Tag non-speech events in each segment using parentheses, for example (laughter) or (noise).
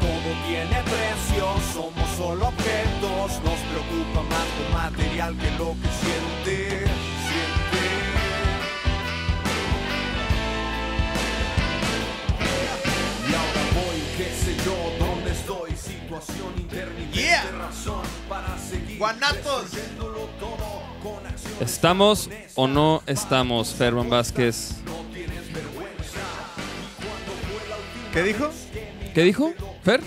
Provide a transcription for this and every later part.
Todo tiene precio, somos solo objetos, nos preocupa más lo material que lo que siente, siente. Y ahora voy, qué sé yo, dónde estoy, situación intermitente, Yeah. razón para seguir Guanatos. todo con acciones ¿Estamos o no estamos, Ferman Vázquez? ¿Qué dijo? ¿Qué dijo? ¿Fer?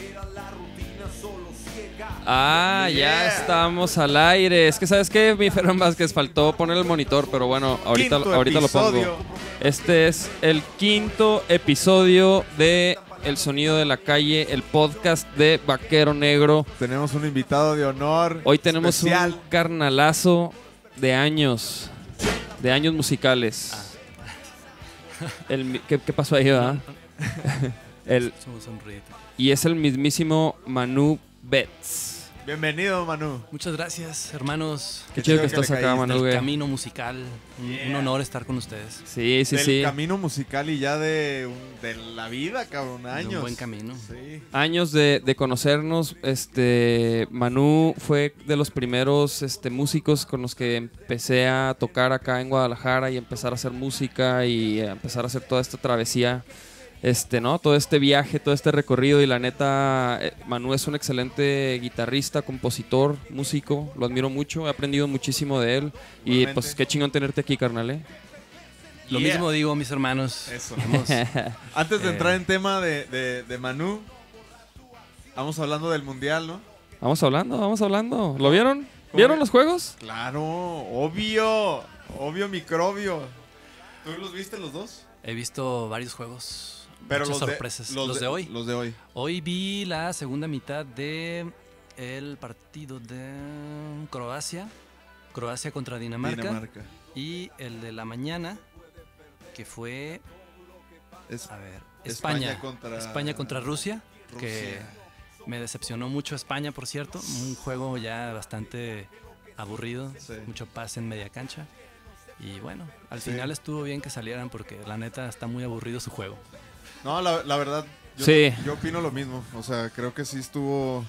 Ah, ya estamos al aire. Es que, ¿sabes qué? Mi Ferman Vázquez faltó poner el monitor, pero bueno, ahorita, Quinto ahorita lo pongo. Este es el quinto episodio de El Sonido de la Calle, el podcast de Vaquero Negro. Tenemos un invitado de honor. Hoy tenemos especial. un carnalazo de años, de años musicales. El mi- ¿qué, qué pasó ahí, va? (laughs) El, y es el mismísimo Manu Betts. Bienvenido, Manu. Muchas gracias, hermanos. Qué Qué chido chido que estás acá. Manu, Del camino musical. Un, honor estar con ustedes. Sí, sí, Del sí. camino musical y ya de, un- de la vida, cabrón. De Años. Un buen camino. Sí. Años de, de conocernos. Este, Manu fue de los primeros este, músicos con los que empecé a tocar acá en Guadalajara y empezar a hacer música y a empezar a hacer toda esta travesía. Este, ¿no? Todo este viaje, todo este recorrido y la neta, eh, Manu es un excelente guitarrista, compositor, músico, lo admiro mucho, he aprendido muchísimo de él y pues qué chingón tenerte aquí, carnal, ¿eh? Lo Yeah. mismo digo, mis hermanos. Eso. (laughs) Antes de Eh. entrar en tema de, de- de Manu, vamos hablando del mundial, ¿no? Vamos hablando, vamos hablando. ¿Lo vieron? ¿Cómo ¿Vieron los juegos? Claro, obvio. Obvio microbio. ¿Tú los viste los dos? he visto varios juegos. Pero muchas los sorpresas. De, los, de, hoy. Los de hoy. Hoy vi la segunda mitad de el partido de Croacia. Croacia contra Dinamarca. Dinamarca. Y el de la mañana, que fue, Es a ver, España España. contra- España contra Rusia. que me decepcionó mucho España, por cierto. Un juego ya bastante aburrido, Sí. mucho pase en media cancha. Y bueno, al Sí. final estuvo bien que salieran porque la neta está muy aburrido su juego. No, la, la verdad, yo, Sí. yo opino lo mismo. O sea, creo que sí estuvo.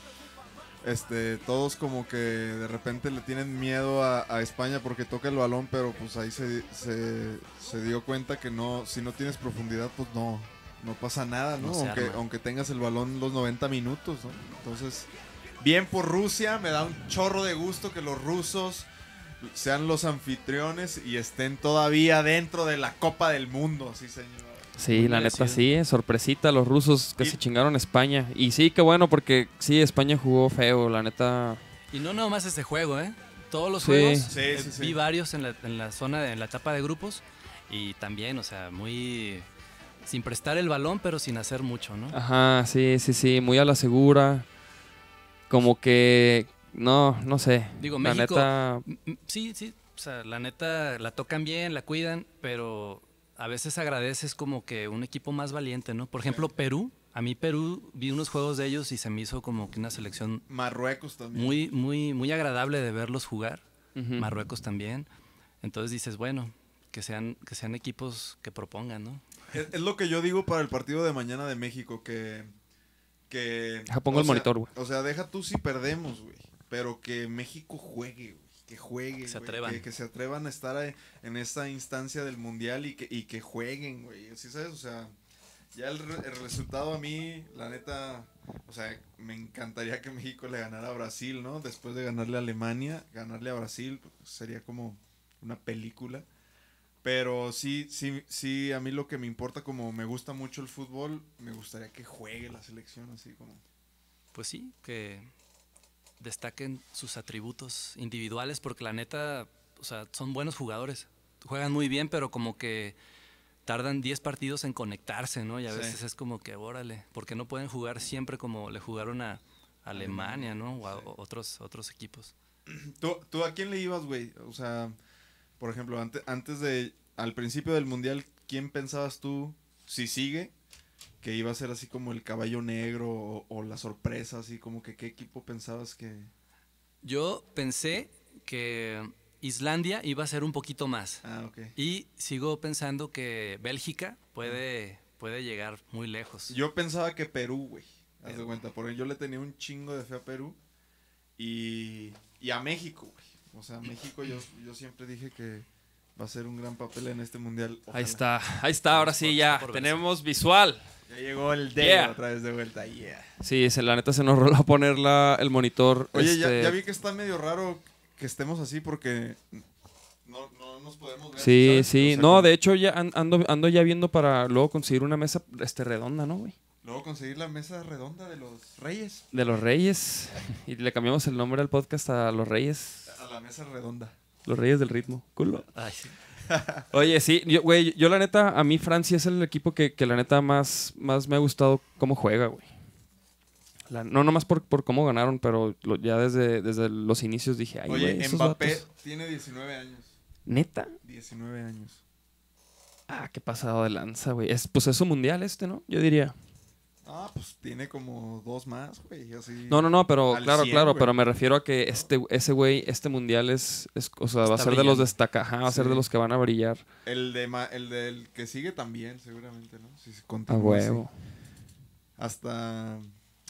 Este, todos como que de repente le tienen miedo a, a España porque toca el balón, pero pues ahí se, se, se dio cuenta que no, si no tienes profundidad, pues no, no pasa nada, ¿no? Aunque, aunque tengas el balón los 90 minutos, ¿no? Entonces, bien por Rusia, me da un chorro de gusto que los rusos sean los anfitriones y estén todavía dentro de la Copa del Mundo, sí señor. Sí, Muy la neta sí, sorpresita los rusos que Y- se chingaron España. Y sí, qué bueno porque sí, España jugó feo, la neta. Y no nomás este juego, ¿eh? Todos los Sí. juegos. Sí, eh, sí, sí. Vi varios en la, en la zona, de- en la etapa de grupos. Y también, o sea, muy... Sin prestar el balón, pero sin hacer mucho, ¿no? Ajá, sí, sí, sí, muy a la segura. Como que no, no sé. Digo, la México- neta, Sí, sí. O sea, la neta la tocan bien, la cuidan, pero a veces agradeces como que un equipo más valiente, ¿no? Por ejemplo, Perú. A mí Perú vi unos juegos de ellos y se me hizo como que una selección Marruecos también. muy, muy, muy agradable de verlos jugar. Marruecos también. Entonces dices, bueno, que sean, que sean equipos que propongan, ¿no? Es, es lo que yo digo para el partido de mañana de México, que... que Deja, pongo el sea- monitor, güey. O sea, deja tú si perdemos, güey. Pero que México juegue, güey. Que juegue, Que se atrevan. Que, que se atrevan a estar en esta instancia del mundial y que, y que jueguen, güey. ¿Sí sabes? O sea, ya el, re- el resultado a mí, la neta, o sea, me encantaría que México le ganara a Brasil, ¿no? Después de ganarle a Alemania, ganarle a Brasil sería como una película. Pero sí, sí, sí, a mí lo que me importa, como me gusta mucho el fútbol, me gustaría que juegue la selección así como... Pues sí, que destaquen sus atributos individuales, porque la neta, o sea, son buenos jugadores. Juegan muy bien, pero como que tardan 10 partidos en conectarse, ¿no? Y a Sí. veces es como que, órale, porque no pueden jugar siempre como le jugaron a, Alemania, ¿no? O a otros, otros equipos. ¿Tú, ¿Tú a quién le ibas, güey? O sea, por ejemplo, antes, antes de, al principio del Mundial, ¿quién pensabas tú, si sigue, que iba a ser así como el caballo negro o, o la sorpresa, así como que qué equipo pensabas que... Yo pensé que Islandia iba a ser un poquito más. Ah, ok. Y sigo pensando que Bélgica puede, puede llegar muy lejos. Yo pensaba que Perú, güey. Haz de cuenta, porque yo le tenía un chingo de fe a Perú y, y a México, güey. O sea, México yo, yo siempre dije que va a ser un gran papel en este mundial. Ahí está, ahí está, ahora sí ya tenemos visual. Ya llegó el D Yeah. otra vez de vuelta, yeah. Sí, se, la neta se nos roló a (laughs) poner la, el monitor. Oye, ya, este, ya vi que está medio raro que estemos así porque no, no nos podemos ver. Sí, ¿sabes? sí. O sea, no, de hecho ya an- ando, ando ya viendo para luego conseguir una mesa este redonda, ¿no, güey? Luego conseguir la mesa redonda de los reyes. De los Reyes. (laughs) Y le cambiamos el nombre al podcast a Los Reyes. A la mesa redonda. Los Reyes del Ritmo. Culo. Ay, sí. (laughs) Oye, sí, yo, güey, yo la neta, a mí Francia es el equipo que, que la neta más, más me ha gustado cómo juega, güey. La- no nomás por, por cómo ganaron, pero lo- ya desde, desde los inicios dije, ay, Oye, güey, Mbappé vatos". tiene 19 años. ¿Neta? 19 años. Ah, qué pasado de lanza, güey. Es, pues es su mundial este, ¿no? Yo diría. Ah, pues tiene como dos más, güey. Así. No, no, no, pero claro, 100, claro, güey. pero me refiero a que este, ese güey, este mundial es, es- o sea, va a ser de los destacados, va a ser de los que van a brillar El, de ma- el del que sigue también, seguramente, ¿no? Si se a continúa así. huevo. Hasta.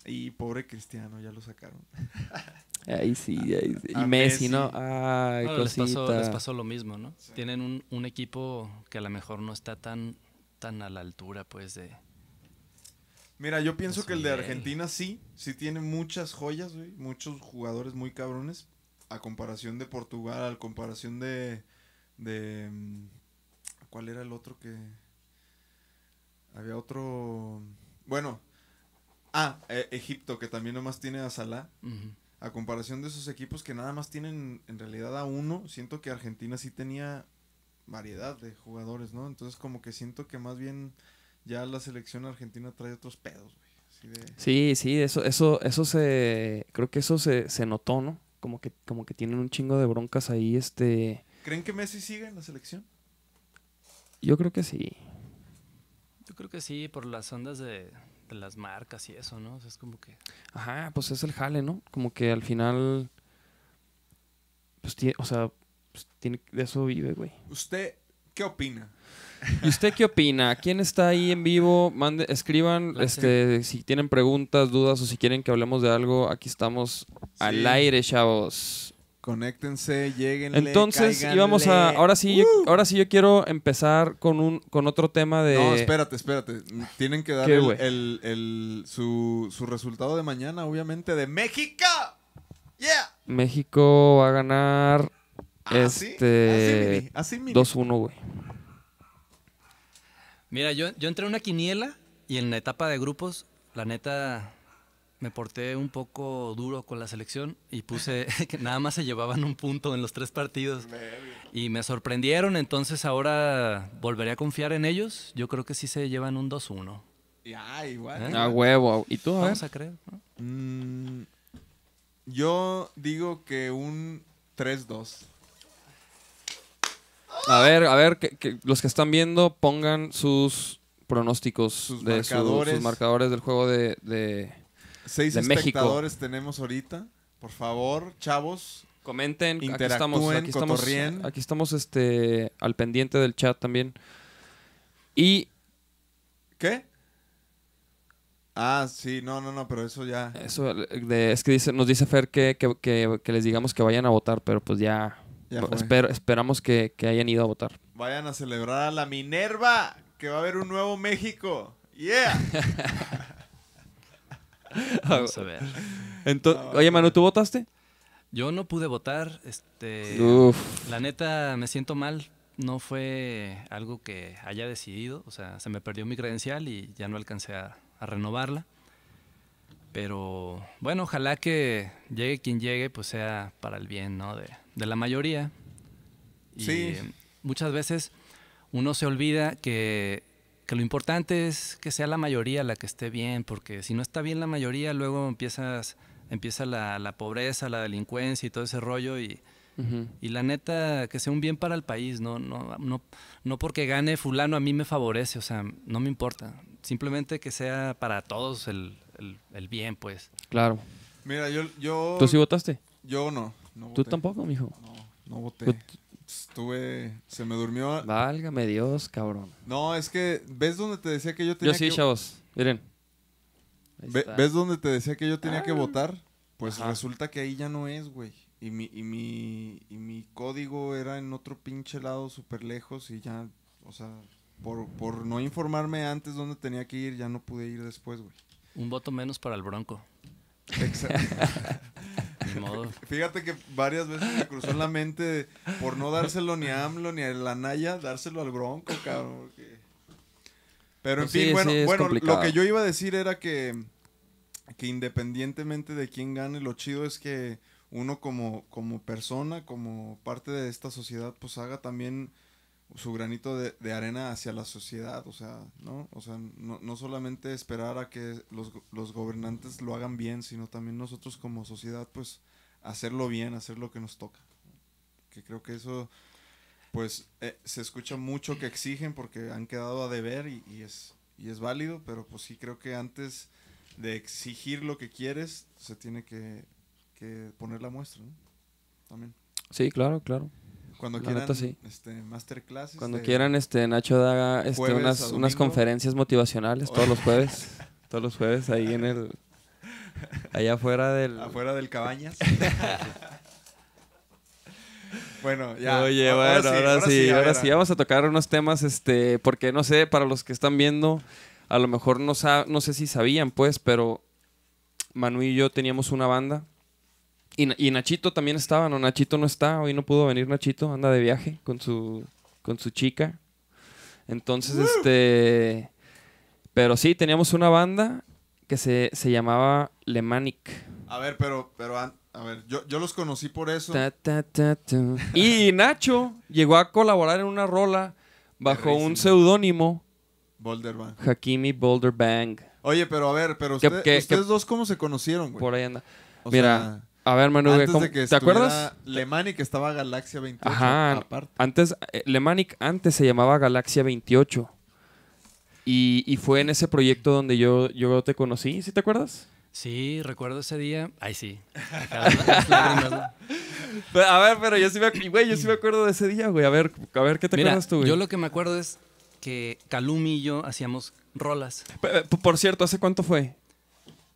Y pobre Cristiano, ya lo sacaron. (laughs) Ahí sí, ahí sí. Y A Messi, Messi. ¿no? Ay, Bueno, les, pasó, cosita. les pasó lo mismo, ¿no? Tienen un, un equipo que a lo mejor no está tan, tan a la altura, pues, de... Mira, yo pienso su que el de. Argentina sí, sí tiene muchas joyas, güey, muchos jugadores muy cabrones, a comparación de Portugal, a comparación de, de, mm, ¿cuál era el otro que? Había otro, bueno, ah, eh, Egipto, que también nomás tiene a Salah, a comparación de esos equipos que nada más tienen en realidad a uno, siento que Argentina sí tenía variedad de jugadores, ¿no? Entonces como que siento que más bien ya la selección argentina trae otros pedos, güey. Así de... Sí, sí, eso, eso, eso se, creo que eso se, se notó, ¿no? Como que, como que tienen un chingo de broncas ahí, este, ¿Creen que Messi sigue en la selección? yo creo que sí. Yo creo que sí, por las ondas de, de las marcas y eso, ¿no? O sea, es como que... Ajá, pues es el jale, ¿no? Como que al final, pues tiene, o sea, pues tiene, de eso vive, güey. ¿Usted qué opina? ¿Y usted qué opina? ¿Quién está ahí en vivo? Mande, escriban, este, si tienen preguntas, dudas o si quieren que hablemos de algo, aquí estamos al Sí. aire, chavos. Conéctense, lleguen. Entonces íbamos a, ahora sí, yo, ahora sí yo quiero empezar con un, con otro tema de. No, espérate, espérate. Tienen que dar ¿Qué, el, el- el- su, su resultado de mañana, obviamente, de México. Yeah. México va a ganar Así, este así, mini, así mini. 2-1, güey. Mira, yo, yo entré a una quiniela y en la etapa de grupos, la neta, me porté un poco duro con la selección y puse (laughs) que nada más se llevaban un punto en los tres partidos. Y me sorprendieron, entonces ahora volveré a confiar en ellos. Yo creo que sí se llevan un 2-1. Ya, igual. ¿Eh? A huevo. ¿Y tú, a? Vamos a creer, ¿no? Mm, yo digo que un 3-2. A ver, a ver, que, que los que están viendo pongan sus pronósticos Sus de su- sus marcadores del juego de, de- Seis De México. espectadores tenemos ahorita. Por favor, chavos. Comenten, aquí estamos, aquí estamos, aquí estamos este, al pendiente del chat también. Y ¿Qué? Ah, sí, no, no, no, pero eso ya. eso de- es que dice, nos dice Fer que, que- que- que les digamos que vayan a votar, pero pues ya, Espero- esperamos que, que hayan ido a votar. Vayan a celebrar a la Minerva, que va a haber un nuevo México. Yeah. (laughs) Vamos a ver. Ento- No, Oye, Manu, ¿tú votaste? Yo no pude votar, este... Uf. La neta, me siento mal. No fue algo que haya decidido. O sea, se me perdió mi credencial y ya no alcancé a, a renovarla. Pero bueno, ojalá que llegue quien llegue, pues sea para el bien, ¿no? De, de la mayoría. Y Sí. eh, muchas veces uno se olvida que, que lo importante es que sea la mayoría la que esté bien, porque si no está bien la mayoría, luego empiezas empieza la, la pobreza, la delincuencia y todo ese rollo y, y la neta que sea un bien para el país, no, no, no, no porque gane fulano a mí me favorece, o sea, no me importa, simplemente que sea para todos el, el- el bien, pues. Claro. Mira, yo, yo, ¿Tú sí votaste? yo no. No ¿Tú voté. tampoco, mijo? No, no voté. Tú- Estuve, se me durmió. Válgame Dios, cabrón. No, es que, ¿ves donde te decía que yo tenía Yo sí, que... chavos. Miren. Ve-. ¿Ves donde te decía que yo tenía que votar? Pues Ajá. resulta que ahí ya no es, güey. Y mi, y, mi, y mi código era en otro pinche lado súper lejos y ya, o sea, por, por no informarme antes dónde tenía que ir, ya no pude ir después, güey. Un voto menos para el Bronco. Exa- (laughs) Ni modo. (laughs) Fíjate que varias veces me cruzó en la mente por no dárselo ni a AMLO ni a la Naya, dárselo al Bronco, cabrón. porque- Pero en Pues fin, sí, bueno, sí, bueno lo que yo iba a decir era que, que independientemente de quién gane, lo chido es que uno como, como persona, como parte de esta sociedad, pues haga también su granito de, de arena hacia la sociedad, o sea, ¿no? O sea, no, no solamente esperar a que los, los gobernantes lo hagan bien, sino también nosotros como sociedad, pues, hacerlo bien, hacer lo que nos toca. Que creo que eso, pues, eh, se escucha mucho que exigen porque han quedado a deber y, y es, y es válido, pero pues sí creo que antes de exigir lo que quieres, se tiene que, que poner la muestra. También. Sí, claro, claro. Cuando La quieran, neta, sí. este, masterclasses. Cuando de- quieran, este, Nacho haga este, Jueves unas, unas conferencias motivacionales todos los jueves. (laughs) todos los jueves ahí en el... Allá afuera del... Afuera del cabañas. (laughs) bueno, ya. Oye, ahora bueno, ahora, sí, ahora ver, sí, vamos a tocar unos temas, este, porque no sé, para los que están viendo, a lo mejor no, no sé si sabían, pues, pero Manu y yo teníamos una banda. Y, Na- y Nachito también estaba, no, Nachito no está, hoy no pudo venir Nachito, anda de viaje con su, con su chica. Entonces, este, pero sí, teníamos una banda que se, se llamaba Lemanic. A ver, pero, pero, a ver, yo, yo los conocí por eso. Ta, ta, ta, ta. Y Nacho llegó a colaborar en una rola bajo un seudónimo, Boulder Band. Hakimi Boulder Bang. Oye, pero a ver, pero Que- usted- que- ustedes que- dos, ¿cómo se conocieron, güey? Por ahí anda. O Mira, sea, a ver, Manu, antes ¿cómo- de que ¿te acuerdas? estuviera Lemani que estaba Galaxia 28 Ajá. aparte. Antes, eh, Lemanic antes se llamaba Galaxia 28. Y, y fue en ese proyecto donde yo, yo te conocí, ¿sí te acuerdas? Sí, recuerdo ese día. Ay, sí. (laughs) A ver, pero yo sí me, güey, yo sí me acuerdo de ese día, güey. A ver, a ver, ¿qué te Mira, acuerdas tú, güey? yo lo que me acuerdo es que Calumi y yo hacíamos rolas Por cierto, ¿hace cuánto fue?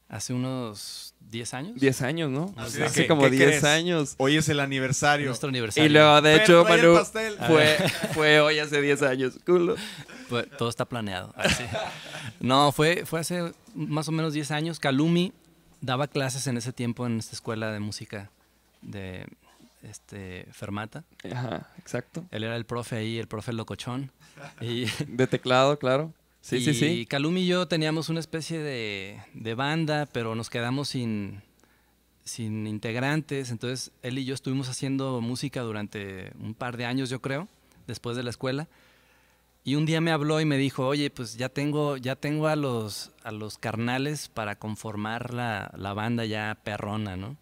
hace unos 10 años. 10 años, ¿no? Así Hace que, como ¿qué 10 crees? años. Hoy es el aniversario. Nuestro aniversario. Y luego, de hecho, Manu, pastel. fue, (laughs) fue hoy hace 10 años. Culo. Pues, todo está planeado. No, fue, fue hace más o menos 10 años. Calumi daba clases en ese tiempo en esta escuela de música de este, Fermata. Ajá, exacto. Él era el profe ahí, el profe locochón. Y, De teclado, claro. Sí, sí, y sí. Calumi y yo teníamos una especie de, de banda, pero nos quedamos sin, sin integrantes. Entonces, él y yo estuvimos haciendo música durante un par de años, yo creo, después de la escuela. Y un día me habló y me dijo, oye, pues ya tengo, ya tengo a los, a los carnales para conformar la, la banda ya perrona, ¿no?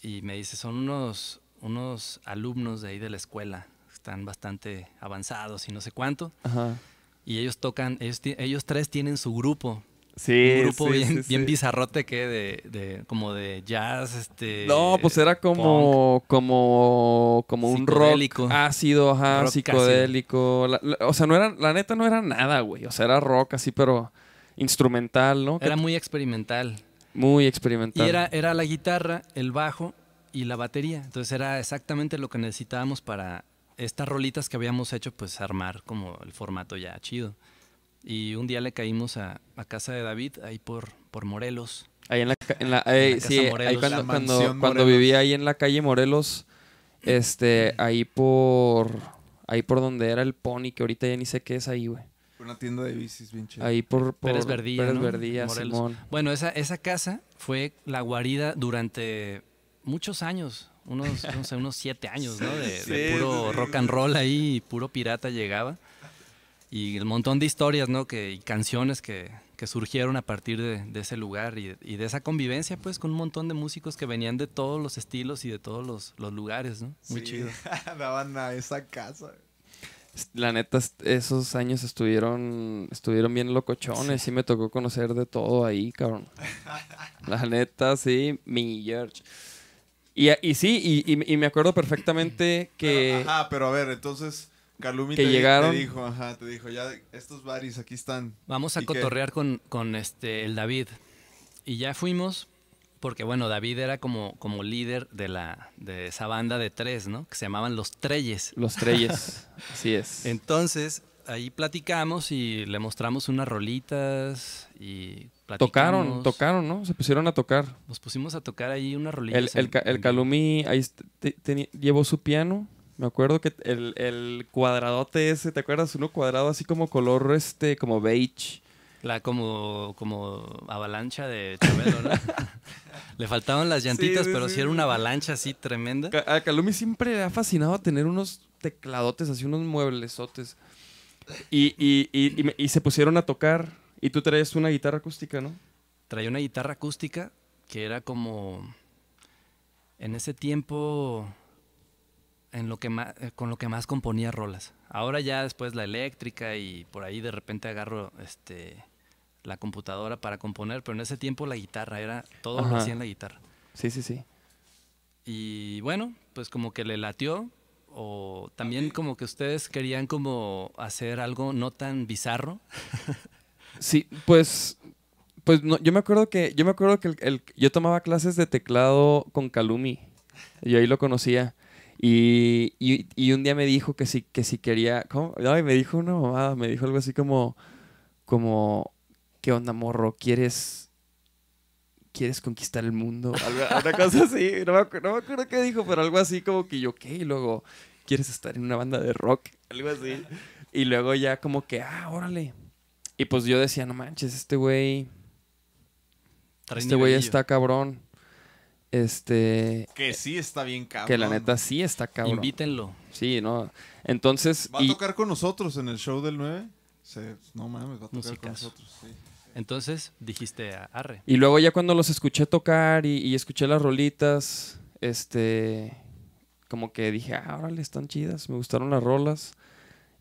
Y me dice, son unos, unos alumnos de ahí de la escuela, están bastante avanzados y no sé cuánto. Ajá. Y ellos tocan, ellos, tres tienen su grupo. Sí, un grupo sí, bien, sí, bien sí. bizarrote que de, de- como de jazz, este. No, pues era como, como, como un rock ácido, ajá, Rock psicodélico. La- la- o sea, no era, la neta no era nada, güey. O sea, era rock así, pero instrumental, ¿no? Era muy experimental. muy Y experimental. era, era la guitarra, el bajo y la batería. Entonces era exactamente lo que necesitábamos para estas rolitas que habíamos hecho, pues armar como el formato ya chido. Y un día le caímos a, a casa de David, ahí por, por Morelos. Ahí en la, ca- en la, eh, casa sí, ahí Morelos. cuando, La cuando, cuando vivía ahí en la calle Morelos, este, ahí por, ahí por donde era el Pony, que ahorita ya ni sé qué es ahí, güey. Una tienda de bicis bien. Ahí por, por Pérez Verdilla, Pérez ¿no? Morelos. Simón. Bueno, esa, esa casa fue la guarida durante muchos años, unos, no sé, unos siete años, ¿no? De, de Sí, puro sí, sí. rock and roll ahí, y puro pirata llegaba. y el montón de historias, ¿no? Que, y canciones que, que surgieron a partir de, de ese lugar y, y de esa convivencia, pues, con un montón de músicos que venían de todos los estilos y de todos los, los lugares, ¿no? Muy Sí, chido. (laughs) Daban a esa casa. La neta, esos años estuvieron estuvieron bien locochones. Sí. me tocó conocer de todo ahí, cabrón. (laughs) La neta, sí, mi George. Y, y sí, y, y- y me acuerdo perfectamente (clears throat) que... Pero, ajá, pero a ver, entonces Calumi que te, llegaron- te dijo, ajá, te dijo, ya estos baris aquí están. Vamos a cotorrear con, con este, el David. Y ya fuimos, porque bueno, David era como, como líder de, la, de esa banda de tres, ¿no? Que se llamaban Los Treyes. Los Treyes. (laughs) Así es. Entonces, ahí platicamos y le mostramos unas rolitas y. Tocaron, tocaron, ¿no? Se pusieron a tocar. Nos pusimos a tocar ahí unas El, rolitas. el, el en- Calumi ahí te- llevó su piano. Me acuerdo que el, el cuadradote ese, ¿te acuerdas? Uno cuadrado así como color, este, como beige. La como, como avalancha de Chabelo, ¿no? (laughs) le faltaban las llantitas, sí, pero sí, sí era una avalancha así tremenda. A Calumi siempre le ha fascinado tener unos tecladotes, así unos mueblesotes. Y, y, y, y se pusieron a tocar. Y tú traes una guitarra acústica, ¿no? traía una guitarra acústica que era como en ese tiempo en lo que más, con lo que más componía rolas. Ahora ya después la eléctrica y por ahí de repente agarro este la computadora para componer, pero en ese tiempo la guitarra era todo lo hacía en la guitarra. Sí, sí, sí. Y bueno, pues como que le latió o también como que ustedes querían como hacer algo no tan bizarro. (laughs) Sí, pues, pues no, yo me acuerdo que, yo me acuerdo que el- el- yo tomaba clases de teclado con Calumi. Yo ahí lo conocía. Y, y- y un día me dijo que si, que si quería. ¿Cómo? Ay, me dijo una mamada, me dijo algo así como. Como. ¿Qué onda, morro? ¿Quieres. ¿Quieres conquistar el mundo? (laughs) Algo- cosa así. No me, acu- no me acuerdo qué dijo, pero algo así como que yo, ¿qué? Y luego, ¿quieres estar en una banda de rock? Algo así. Y luego ya como que, ah, órale. Y pues yo decía, no manches, este güey. Este güey está cabrón. Este. Que sí está bien cabrón. Que la neta sí está cabrón. Invítenlo. Sí, ¿no? Entonces. Va a y- tocar con nosotros en el show del 9. Se- no mames, va a tocar con nosotros. Sí. Entonces dijiste a Arre. Y luego ya cuando los escuché tocar y, y escuché las rolitas, este, como que dije, ah, órale, están chidas, me gustaron las rolas.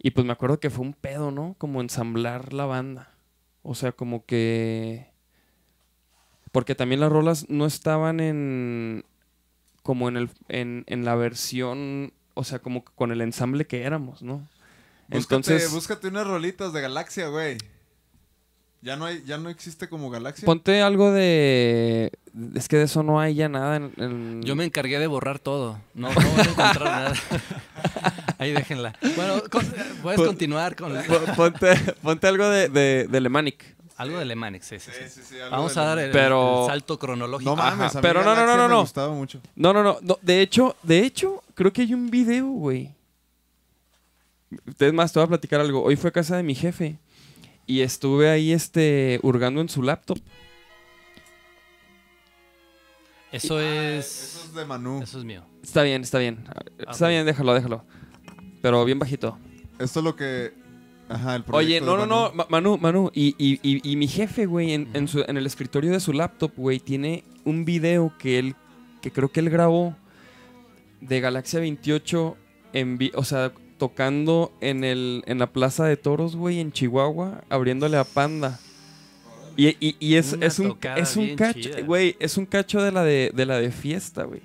Y pues me acuerdo que fue un pedo, ¿no? Como ensamblar la banda. O sea, como que... Porque también las rolas no estaban en... Como en, el, en, en la versión, o sea, como con el ensamble que éramos, ¿no? Búscate, Entonces, búscate unas rolitas de Galaxia, güey. Ya no hay, ya no existe como Galaxia. ponte algo de... Es que de eso no hay ya nada en... en- Yo me encargué de borrar todo. No, no van a encontrar (laughs) nada. (laughs) Ahí déjenla. Bueno, con- puedes Pues- continuar con Po- ponte, ponte algo de, de, de Lemanic. algo de Lemanix. Sí, sí, sí. Sí, sí, Vamos de a dar el, Pero- el salto cronológico. No mames, Ajá, a mí pero no, no, no, no, me no. gustaba mucho. No, no, no, no. De hecho, de hecho, creo que hay un video, güey. Es más, te voy a platicar algo. Hoy fue a casa de mi jefe. Y estuve ahí, este, hurgando en su laptop. Eso Eso es. es de Manu. Eso es mío. Está bien, está bien. Está ok. bien, déjalo, déjalo. Pero bien bajito. Esto es lo que. Ajá, el Oye, no, de no, no, Manu. Ma- Manu, Manu. Y, y- y- y mi jefe, güey, en, en su- en el escritorio de su laptop, güey, tiene un video que él, que creo que él grabó de Galaxia 28, en o sea, tocando en, el, en la Plaza de Toros, güey, en Chihuahua, abriéndole a Panda. Y, y- y es, es un, es un cacho, chida. güey, es un cacho de la de, de la de fiesta, güey.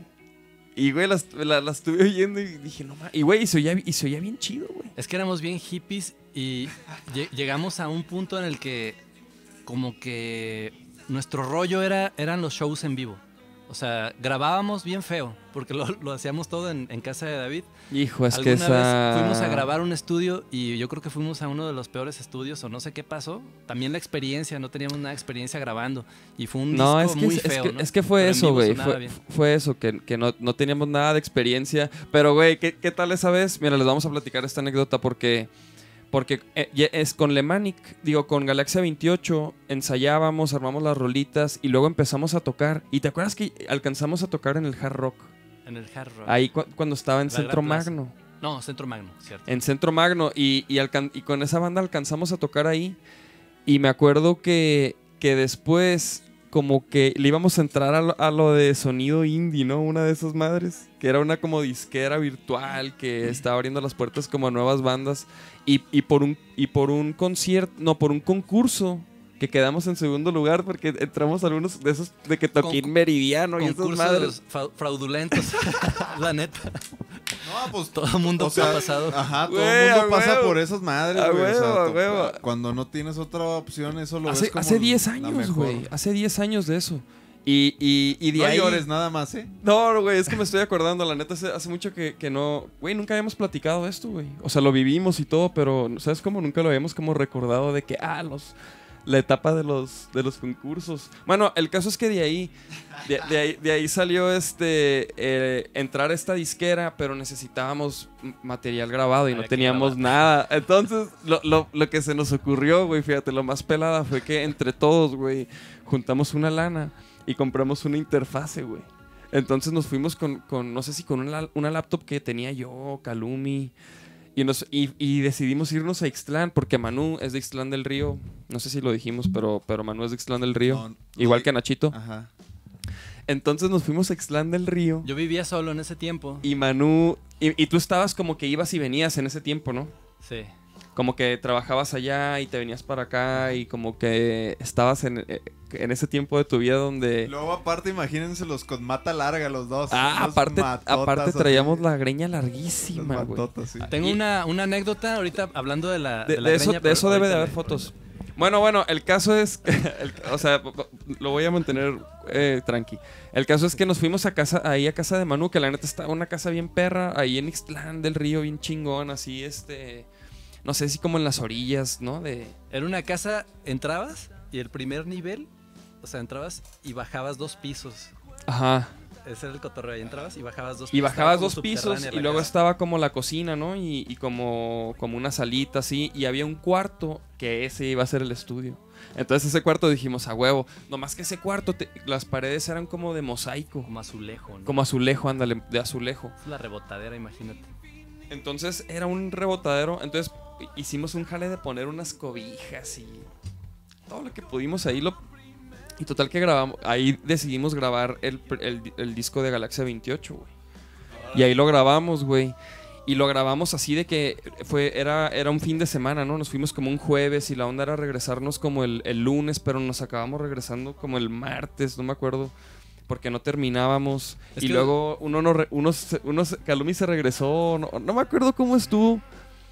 Y, güey, las, la, la estuve oyendo y dije, no mames. Y, güey, y se oía, y se oía bien chido, güey. Es que éramos bien hippies y lle- llegamos a un punto en el que como que nuestro rollo era, eran los shows en vivo. O sea, grabábamos bien feo, porque lo, lo hacíamos todo en, en casa de David. Hijo, es que Alguna esa... vez fuimos a grabar un estudio y yo creo que fuimos a uno de los peores estudios o no sé qué pasó. También la experiencia, no teníamos nada de experiencia grabando y fue un No, disco es que, muy es, es feo, que, ¿no? es que fue Pero eso, güey. Fue, eso, que, que no, no teníamos nada de experiencia. Pero, güey, ¿qué, ¿qué tal esa vez? Mira, les vamos a platicar esta anécdota porque... Porque eh, es con Lemanic, digo, con Galaxia 28, ensayábamos, armamos las rolitas y luego empezamos a tocar. ¿Y te acuerdas que alcanzamos a tocar en el Hard Rock? En el hard rock. Ahí cu- cuando estaba en La Centro. Magno. No, Centro Magno, cierto. en Centro Magno y, y, y con esa banda alcanzamos a tocar ahí y me acuerdo que, que después como que le íbamos a entrar a lo, a lo de sonido indie, ¿no? Una de esas madres, que era una como disquera virtual que estaba abriendo las puertas como a nuevas bandas y, y por un y por un concierto, no, por un concurso que quedamos en segundo lugar porque entramos algunos de esos de que toqué Concu- Meridiano y esas madres. Fraudulentos, (laughs) la neta. No, pues (laughs) Todo el mundo O sea, ha pasado. Ajá, todo el a mundo pasa huevo. por esas madres, A güey. o sea, huevo, a to- huevo. Cuando no tienes otra opción, eso lo Hace, ves como hace 10 la años, güey. Hace 10 años de eso. Y, y, y de No ahí... llores nada más, ¿eh? No, güey, es que me estoy acordando, la neta, hace, hace mucho que, que no... Güey, nunca habíamos platicado esto, güey. O sea, lo vivimos y todo, pero, ¿sabes cómo? Nunca lo habíamos como recordado de que, ah, los... La etapa de los, de los concursos. Bueno, el caso es que de ahí, de, de ahí, de ahí salió este, eh, entrar a esta disquera, pero necesitábamos material grabado y no teníamos nada. Entonces, lo, lo, lo que se nos ocurrió, güey, fíjate, lo más pelada fue que entre todos, güey, juntamos una lana y compramos una interfase, güey. Entonces nos fuimos con, con, no sé si con una, una laptop que tenía yo, Calumi, y, nos, y, y decidimos irnos a Ixtlán, porque Manu es de Ixtlán del Río. No sé si lo dijimos, pero, pero Manu es de Ixtlán del Río. No, no igual que Nachito. Ajá. Entonces nos fuimos a Ixtlán del Río. Yo vivía solo en ese tiempo. Y Manu, y, y tú estabas como que ibas y venías en ese tiempo, ¿no? Sí. Como que trabajabas allá y te venías para acá y como que estabas en, eh, en ese tiempo de tu vida donde... Luego, aparte, imagínenselos con mata larga los dos. Ah, aparte, matotas aparte traíamos la greña larguísima, güey. matotas, sí. Tengo Y- una, una anécdota ahorita hablando de la. De, de la de eso, greña, de eso debe de haber fotos. Bueno, bueno, el caso es, (laughs) el- o sea, lo voy a mantener eh, tranqui. El caso es que nos fuimos a casa, ahí a casa de Manu, que la neta estaba una casa bien perra, ahí en Ixtlán del Río, bien chingón, así, este, no sé si como en las orillas, ¿no? De, Era una casa, entrabas y el primer nivel, o sea, entrabas y bajabas dos pisos. ajá. Ese era el cotorreo. Ahí entrabas y bajabas dos Y pisos. bajabas Estaba dos pisos y luego casa. estaba como la cocina, ¿no? Y, y como, como una salita así. Y había un cuarto que ese iba a ser el estudio. Entonces ese cuarto dijimos a huevo. Nomás que ese cuarto, te- las paredes eran como de mosaico. Como azulejo, ¿no? Como azulejo, ándale, de azulejo. Es la rebotadera, imagínate. Entonces era un rebotadero. Entonces hicimos un jale de poner unas cobijas y todo lo que pudimos ahí. Lo, y total que grabamos. Ahí decidimos grabar el, el- el disco de Galaxia 28, güey. Y ahí lo grabamos, güey. Y lo grabamos así de que fue, era, era un fin de semana, ¿no? Nos fuimos como un jueves y la onda era regresarnos como el, el lunes, pero nos acabamos regresando como el martes, no me acuerdo. Porque no terminábamos. Es y que- luego uno, no re- uno, se- uno se- Calumi se regresó. No, no me acuerdo cómo estuvo.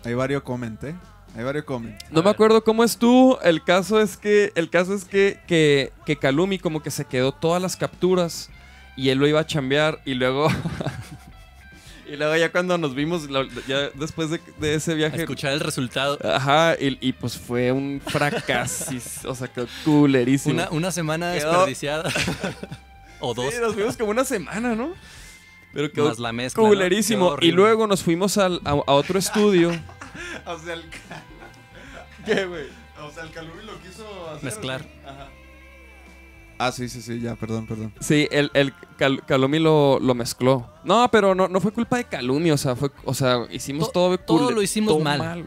Hay varios comenté. Hay varios comen. No me acuerdo cómo estuvo. El caso es que, el caso es que, que, que Calumi como que se quedó todas las capturas y él lo iba a chambear y luego. (laughs) y luego ya cuando nos vimos, ya después de, de ese A viaje. escuchar el resultado. Ajá, y, y pues fue un fracaso. (laughs) o sea, quedó culerísimo. Una, una semana Quedó- desperdiciada. (laughs) o dos. Sí, nos fuimos como una semana, ¿no? Pero quedó Más la mezcla. ¿no? culerísimo. Quedó Y luego nos fuimos al- a, a otro estudio. O sea, el. ¿Qué, güey? O sea, el Calumi lo quiso hacer. Mezclar. Ajá. Ah, sí, sí, sí, ya, perdón, perdón. Sí, el, el Cal- Calumi lo, lo mezcló. No, pero no, no fue culpa de Calumi, o sea, fue, o sea, hicimos To- todo todo lo hicimos todo mal.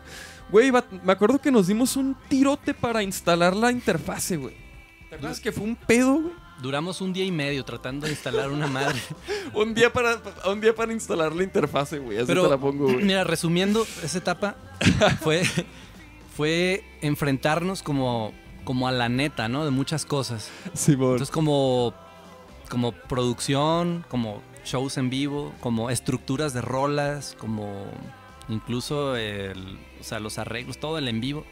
Güey, me acuerdo que nos dimos un tirote para instalar la interfase, güey. ¿Te acuerdas que fue un pedo, güey? Duramos un día y medio tratando de instalar una madre. (laughs) Un día para, un día para instalar la interfase, güey. Así Pero, te la pongo, güey. mira, resumiendo esa etapa, fue, fue enfrentarnos como, como a la neta, ¿no? De muchas cosas. Simón. Entonces, como, como producción, como shows en vivo, como estructuras de rolas, como incluso el, o sea, los arreglos, todo el en vivo.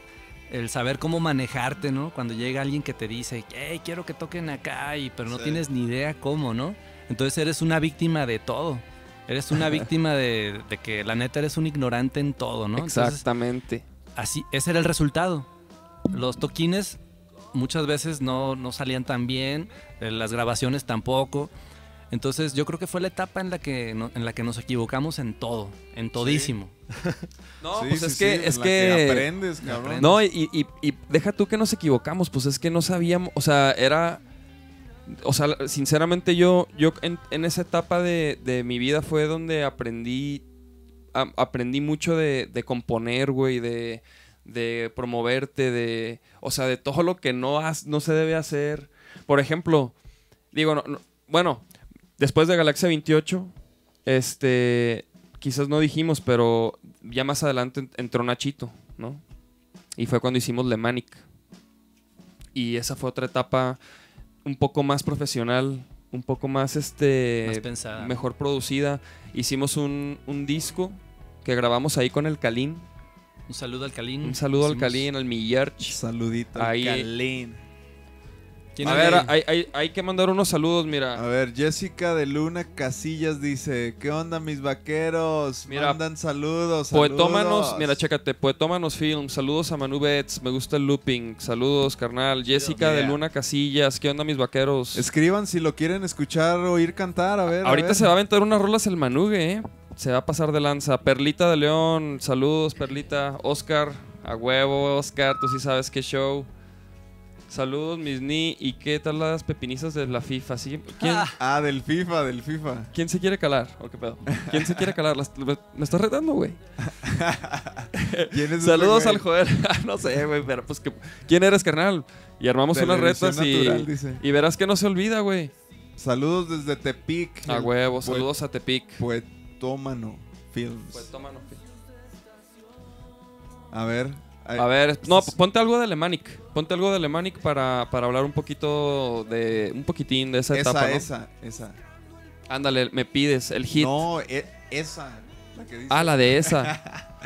El saber cómo manejarte, ¿no? Cuando llega alguien que te dice, hey, quiero que toquen acá, y, pero no Sí. tienes ni idea cómo, ¿no? Entonces eres una víctima de todo. Eres una (laughs) víctima de, de que la neta eres un ignorante en todo, ¿no? Entonces, Exactamente. Así, ese era el resultado. Los toquines muchas veces no, no salían tan bien, eh, las grabaciones tampoco. Entonces yo creo que fue la etapa en la que, no- en la que nos equivocamos en todo, en todísimo. (laughs) No, Sí, pues sí, es sí, que, en es la que, aprendes, cabrón. No, y, y- y deja tú que nos equivocamos, pues es que no sabíamos, o sea, era, o sea, sinceramente yo, yo en, en esa etapa de, de mi vida fue donde aprendí a- aprendí mucho de, de componer, güey, de, de promoverte, de, o sea, de todo lo que no, has- no se debe hacer. Por ejemplo, digo, no- no- bueno, después de Galaxia 28, este, quizás no dijimos, pero ya más adelante en- entró Nachito, ¿no? Y fue cuando hicimos Lemanic. Y esa fue otra etapa un poco más profesional, un poco más, este, Más pensada. mejor producida. Hicimos un, un disco que grabamos ahí con el Kalin. Un saludo al Calín. Un saludo al Kalin, al Millerch. Saludito. Ahí- Calín. ¿Quién A ver, hay, hay- hay que mandar unos saludos, A mira. ver, Jessica de Luna Casillas dice, ¿qué onda mis vaqueros? Mira, Mandan saludos, Poetómanos, saludos. mira, chécate, Poetómanos Film, saludos a Manu Betts, me gusta el looping, saludos, carnal. Jessica de. Luna Casillas, ¿qué onda, mis vaqueros? Escriban si lo quieren escuchar o oír cantar, a ver. a Ahorita ver. se va a aventar unas rolas el Manugue, ¿eh? Se va a pasar de lanza. Perlita de León, saludos, Perlita. Oscar, a huevo, Oscar, tú sí sabes qué show. Saludos, mis ni. ¿Y qué tal las pepinizas de la FIFA? ¿Sí? ¿Quién, (laughs) Ah, del FIFA, del FIFA. ¿Quién se quiere calar? ¿O qué pedo? ¿Quién se quiere calar? Las- me, me estás retando, güey. (laughs) ¿Quién es ese Saludos al joder. (laughs) no sé, güey, pero pues que... ¿Quién eres, carnal? Y armamos unas retas y... dice. Y verás que no se olvida, güey. Saludos desde Tepic. A huevo, saludos a Tepic. Poetómano Films. Pues. A ver. A ver, no, ponte algo de Alemanic. Ponte algo de Alemanic para, para hablar un poquito de. Un poquitín de esa, Esa, etapa. ¿no? esa, esa. Ándale, me pides el hit. No, e- esa. La que dice. Ah, la de esa. (laughs)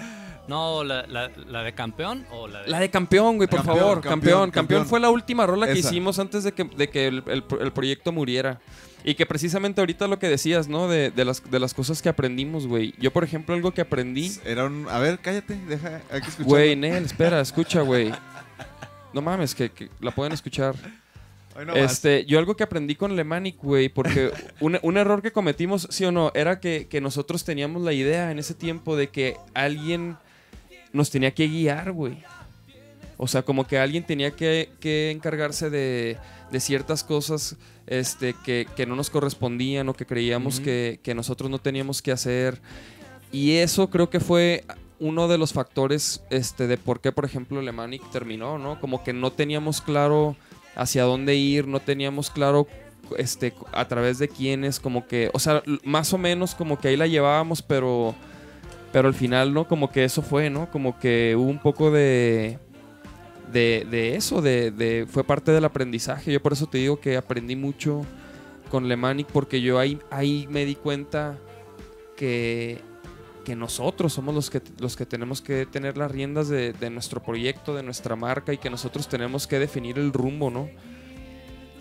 No, la, la- la de campeón o la de. La de campeón, güey, por Campeón, favor. campeón, Campeón, campeón. campeón. fue la última rola que Esa. hicimos antes de que, de que el, el proyecto muriera. Y que precisamente ahorita lo que decías, ¿no? De, de las, de las cosas que aprendimos, güey. Yo, por ejemplo, algo que aprendí. Era un. A ver, cállate, deja. Hay que escuchar. Güey, Nel, espera, escucha, güey. No mames, que, que la pueden escuchar. Vas. Este, yo algo que aprendí con Lemanic, güey, porque (laughs) un, un error que cometimos, sí o no, era que, que nosotros teníamos la idea en ese tiempo de que alguien nos tenía que guiar, güey. O sea, como que alguien tenía que, que encargarse de, de ciertas cosas este, que, que no nos correspondían o que creíamos que, que nosotros no teníamos que hacer. Y eso creo que fue uno de los factores este, de por qué, por ejemplo, Lemanic terminó, ¿no? Como que no teníamos claro hacia dónde ir, no teníamos claro este, a través de quiénes, como que, o sea, más o menos como que ahí la llevábamos, pero, pero al final, ¿no? Como que eso fue, ¿no? Como que hubo un poco de, de, de eso, de, de- fue parte del aprendizaje. Yo por eso te digo que aprendí mucho con Lemanic, porque yo ahí, ahí me di cuenta que, que nosotros somos los que, los que tenemos que tener las riendas de, de nuestro proyecto, de nuestra marca y que nosotros tenemos que definir el rumbo, ¿no?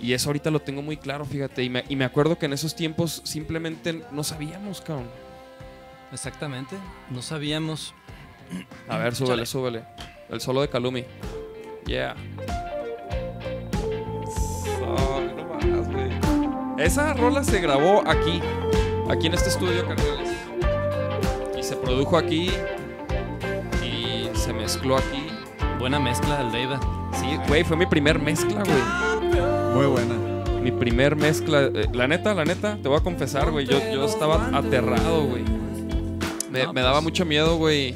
Y eso ahorita lo tengo muy claro, fíjate. Y me, y me acuerdo que en esos tiempos simplemente no sabíamos, cabrón. Exactamente. No sabíamos. A ver, súbele, Chale. súbele. El solo de Kalumi. Yeah. No más, güey. Esa rola se grabó aquí. Aquí en este estudio, carnales. Y se produjo aquí. Y se mezcló aquí. Buena mezcla del Leiva. Sí, güey, fue mi primer mezcla, güey. Muy buena. Mi primer mezcla. eh, la neta, la neta, te voy a confesar, güey. Yo, yo estaba aterrado, güey. Me, No, me daba pues. mucho miedo, güey.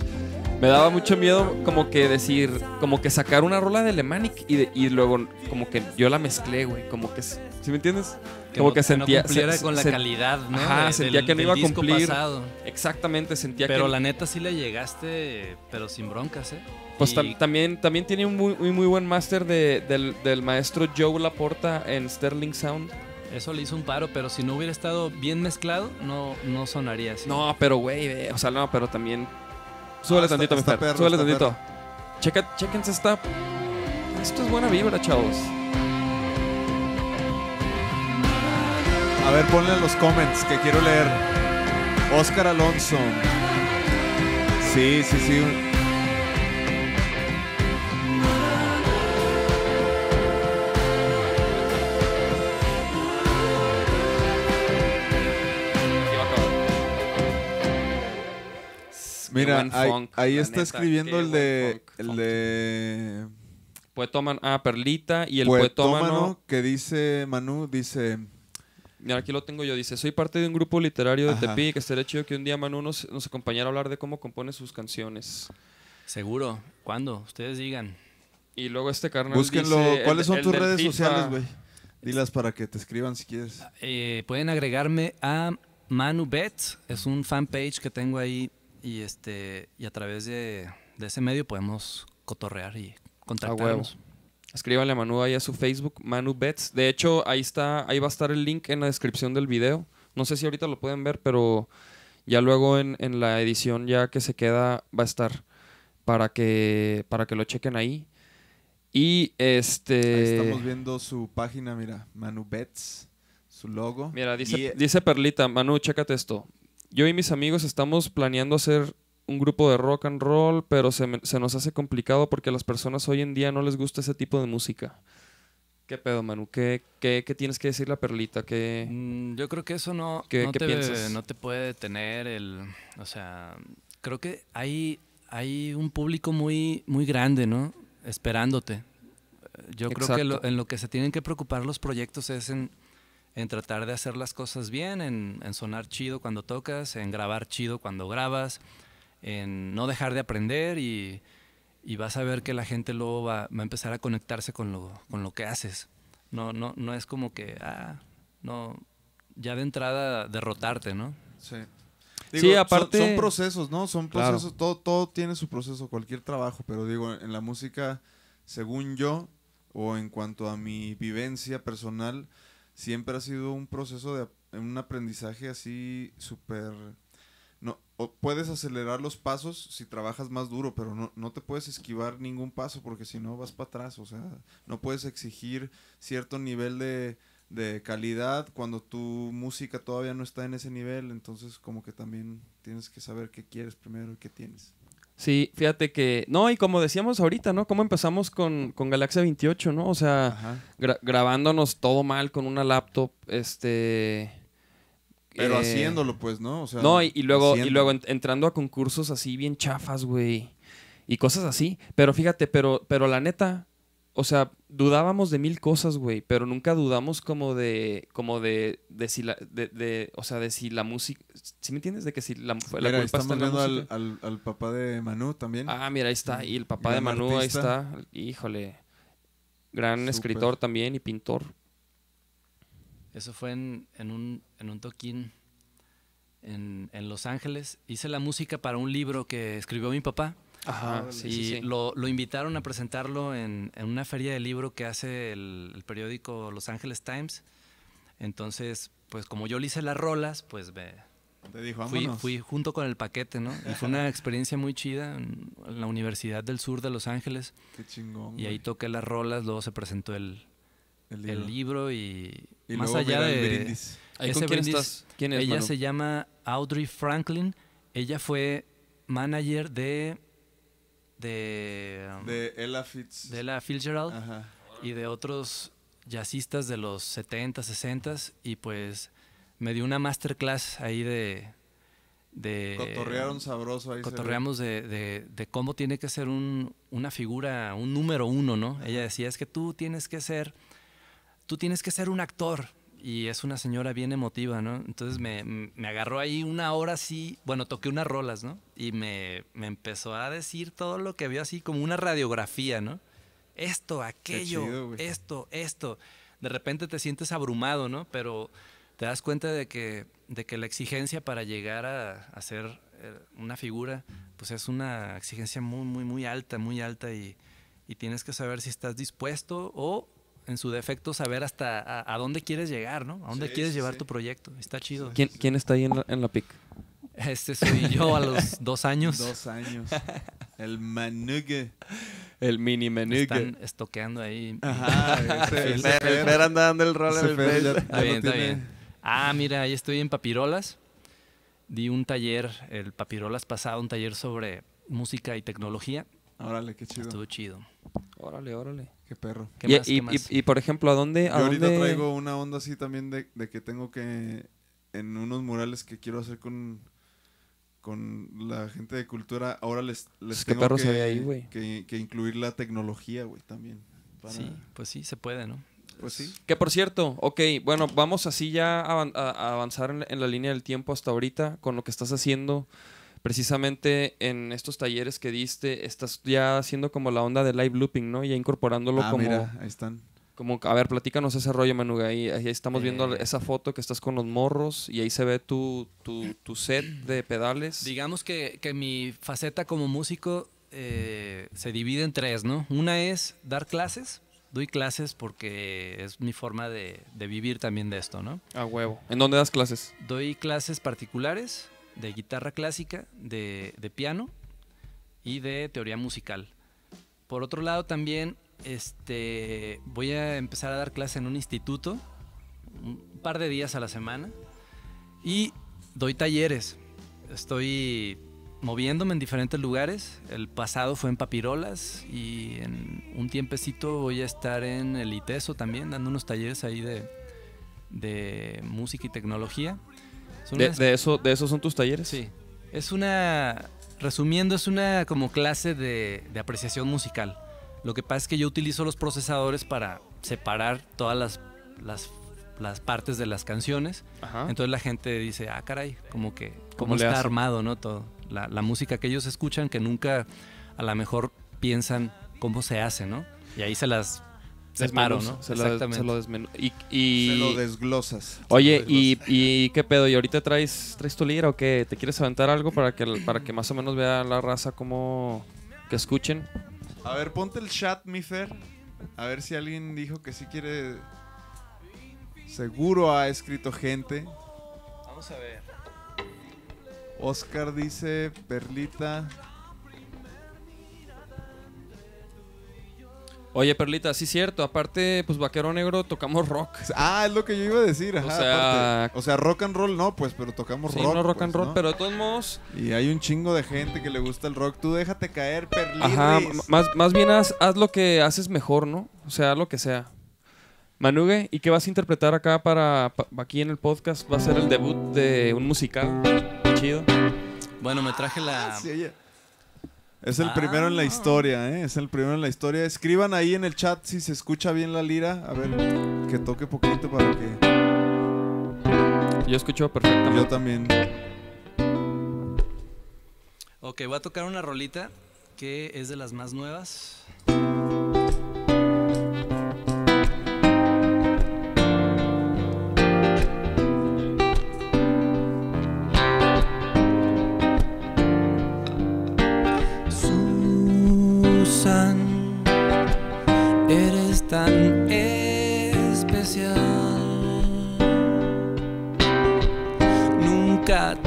Me daba mucho miedo como que decir, como que sacar una rola de Lemanic y, de- y luego como que yo la mezclé, güey. Como que, ¿sí me entiendes? como no- que sentía... no cumpliera se- con la se- calidad, ¿no? Ajá, De- sentía del- que no iba a cumplir. pasado. Exactamente, sentía Pero que... la neta sí le llegaste, pero sin broncas, ¿eh? Pues Y tam- también, también tiene un muy, muy, muy buen máster de- del, del maestro Joe Laporta en Sterling Sound. Eso le hizo un paro, pero si no hubiera estado bien mezclado, no, no sonaría así. No, pero güey, ve, o sea, no, pero también. Súbele está- tantito, mi está Fer. perro, Súbele tantito. Checa, chéquense esta. Esto es buena vibra, chavos. A ver, ponle en los comments que quiero leer. Oscar Alonso. Sí, sí, sí. Mira, buen ahí, funk, ahí la está neta, escribiendo el de. funk, El funk. de. Poetómano. Ah, Perlita. Y el Poetómano poetómano. que dice Manu, dice. Mira, aquí lo tengo yo. Dice, soy parte de un grupo literario de Ajá. Tepic. Estaría chido que un día Manu nos, nos acompañara a hablar de cómo compone sus canciones. Seguro. ¿Cuándo? Ustedes digan. Y luego este carnal Búsquenlo. dice, ¿Cuáles el- son el tus redes FIFA. sociales, güey? Dilas para que te escriban si quieres. Eh, pueden agregarme a Manu Bet, es un fanpage que tengo ahí y este y a través de, de ese medio podemos cotorrear y contactarnos. Escríbanle a Manu ahí a su Facebook, Manu Bets. De hecho, ahí está, ahí va a estar el link en la descripción del video. No sé si ahorita lo pueden ver, pero ya luego en, en la edición ya que se queda va a estar para que para que lo chequen ahí. Y este Ahí estamos viendo su página, mira. Manu Bets, su logo. Mira, dice, Y, eh, dice Perlita, Manu, chécate esto. Yo y mis amigos estamos planeando hacer un grupo de rock and roll, pero se, me- se nos hace complicado porque a las personas hoy en día no les gusta ese tipo de música. ¿Qué pedo, Manu? ¿Qué, qué, qué tienes que decir la Perlita? ¿Qué... Mm, yo creo que eso no, ¿Qué- no, qué te, piensas? no te puede detener el, o sea, creo que hay, hay un público muy, muy grande, ¿no? Esperándote. Yo creo que lo- en lo que se tienen que preocupar los proyectos es en, en tratar de hacer las cosas bien, en, en sonar chido cuando tocas, en grabar chido cuando grabas, en no dejar de aprender y, y vas a ver que la gente luego va, va a empezar a conectarse con lo, con lo que haces. No, no, no es como que, ah, no, ya de entrada derrotarte, ¿no? Sí. Sí, Digo, aparte- Son, procesos, ¿no? Son Claro. procesos. Todo, todo tiene su proceso, cualquier trabajo. Pero digo, en la música, según yo, o en cuanto a mi vivencia personal, siempre ha sido un proceso de un aprendizaje así súper. No, o puedes acelerar los pasos si trabajas más duro, pero no, no te puedes esquivar ningún paso porque si no vas para atrás. O sea, no puedes exigir cierto nivel de, de calidad cuando tu música todavía no está en ese nivel. Entonces, como que también tienes que saber qué quieres primero y qué tienes. Sí, fíjate que... No, y como decíamos ahorita, ¿no? ¿Cómo empezamos con, con Galaxia 28, no? O sea, gra- grabándonos todo mal con una laptop, este... Pero eh, haciéndolo, pues, ¿no? O sea, No, y, y luego, y luego en- entrando a concursos así bien chafas, güey. Y cosas así. Pero fíjate, pero, pero la neta, o sea, dudábamos de mil cosas, güey. Pero nunca dudamos como de, como de, de si la, de, de- o sea, de si la música, ¿sí me entiendes? De que si la, la Mira, culpa estamos está en la al, al, al papá de Manu también. Ah, mira, ahí está. Y el papá de Manu, ahí está. Híjole. Gran escritor también y pintor. Eso fue en, en un, en un toquín en, en Los Ángeles. Hice la música para un libro que escribió mi papá. Ajá, sí, y sí, sí. Lo, lo invitaron a presentarlo en, en una feria de libro que hace el, el periódico Los Angeles Times. Entonces, pues como yo le hice las rolas, pues me, Te dijo, fui, fui junto con el paquete, ¿no? Y fue una (laughs) experiencia muy chida en, en la Universidad del Sur de Los Ángeles. Qué chingón. Y ahí toqué las rolas, luego se presentó el, el el libro y, Y más luego allá de... brindis. Ahí, ese ¿Con quién brindis, estás? ¿Quién es, Ella Manu? se llama Audrey Franklin. Ella fue manager de de, um, De Ella Fitz. de la Fitzgerald Ajá. y de otros jazzistas de los 70, 60 y pues me dio una masterclass ahí de de Cotorrearon sabroso ahí. cotorreamos de, de- de cómo tiene que ser un- una figura, un número uno, ¿no? Ella decía, es que tú tienes que ser, tú tienes que ser un actor. Y es una señora bien emotiva, ¿no? Entonces me, me agarró ahí una hora así, bueno, toqué unas rolas, ¿no? Y me, me empezó a decir todo lo que vio así como una radiografía, ¿no? Esto, aquello, chido, esto, esto. De repente te sientes abrumado, ¿no? Pero te das cuenta de que, de que la exigencia para llegar a, a ser eh, una figura, pues es una exigencia muy, muy, muy alta, muy alta y, y tienes que saber si estás dispuesto o, en su defecto, saber hasta a, a dónde quieres llegar, ¿no? A dónde Sí, quieres sí, llevar sí. tu proyecto. Está chido. ¿Quién, quién está ahí en la, en la pic? Este soy yo a los (laughs) dos años. Dos años. el Manugue. El mini menú. Están estoqueando ahí. Ajá. (laughs) Ese, Fer, Fer anda dando el rol en el Fer ya- Face. ya Está bien, está tiene. bien. Ah, mira, ahí estoy en Papirolas. Di un taller, el Papirolas pasado, un taller sobre música y tecnología. Órale, qué chido. Estuvo chido. Órale, órale. Qué perro. ¿Qué y, más? y- ¿Qué más? y- y, por ejemplo, ¿a dónde? Yo a ahorita dónde- traigo una onda así también de, de que tengo que en unos murales que quiero hacer con con la gente de cultura, ahora les, les Pues, ¿qué tengo perro que, se ve ahí, güey? que, que incluir la tecnología, güey, también. para- Sí, pues sí, se puede, ¿no? Pues sí. Que por cierto, ok, bueno, vamos así ya a, avan- a- a avanzar en, en la línea del tiempo hasta ahorita con lo que estás haciendo. Precisamente en estos talleres que diste, estás ya haciendo como la onda de live looping, ¿no? Ya incorporándolo Ah, como, mira, ahí están. como, a ver, platícanos ese rollo, Manuga. Ahí, ahí estamos viendo Eh. esa foto que estás con los morros y ahí se ve tu, tu, tu set de pedales. Digamos que, que mi faceta como músico eh, se divide en tres, ¿no? Una es dar clases. Doy clases porque es mi forma de, de vivir también de esto, ¿no? A huevo. ¿En dónde das clases? Doy clases particulares de guitarra clásica, de, de piano y de teoría musical. Por otro lado, también este, voy a empezar a dar clases en un instituto, un par de días a la semana, y doy talleres. Estoy moviéndome en diferentes lugares. El pasado fue en Papirolas y en un tiempecito voy a estar en el ITESO también, dando unos talleres ahí de, de música y tecnología. Son De, unas- de eso, ¿De esos son tus talleres? Sí. Es una. Resumiendo, es una como clase de, de apreciación musical. Lo que pasa es que yo utilizo los procesadores para separar todas las, las, las partes de las canciones. Ajá. Entonces la gente dice, ah, caray, como que ¿Cómo está armado, ¿no? Todo. La, la música que ellos escuchan, que nunca a lo mejor piensan cómo se hace, ¿no? Y ahí se las separo, ¿no? Se lo, Exactamente. se lo y, y- Se lo desglosas. Oye, Se lo y, desglosas. y qué pedo? ¿Y ahorita traes, traes tu lira o qué? ¿Te quieres aventar algo para que, para que más o menos vea la raza cómo... que escuchen? A ver, ponte el chat, mi Fer. A ver si alguien dijo que sí quiere. Seguro ha escrito gente. Vamos a ver. Oscar dice, Perlita. Oye, Perlita, sí cierto. Aparte, pues Vaquero Negro tocamos rock. Ah, es lo que yo iba a decir. Ajá, O sea- aparte. o sea, rock and roll no, pues, pero tocamos Sí, rock. no rock pues, and roll, ¿no? pero de todos modos... Y hay un chingo de gente que le gusta el rock. Tú déjate caer, Perlita. Ajá, más, más bien haz, haz lo que haces mejor, ¿no? O sea, haz lo que sea. Manugue, ¿y qué vas a interpretar acá para, pa- aquí en el podcast? Va a ser el debut de un musical. Chido. Bueno, me traje la. Sí, ella. Es el Ah. primero en la historia, ¿eh? Es el primero en la historia. Escriban ahí en el chat si se escucha bien la lira. A ver, que toque poquito para que Yo escucho perfectamente. yo también. Ok, voy a tocar una rolita que es de las más nuevas.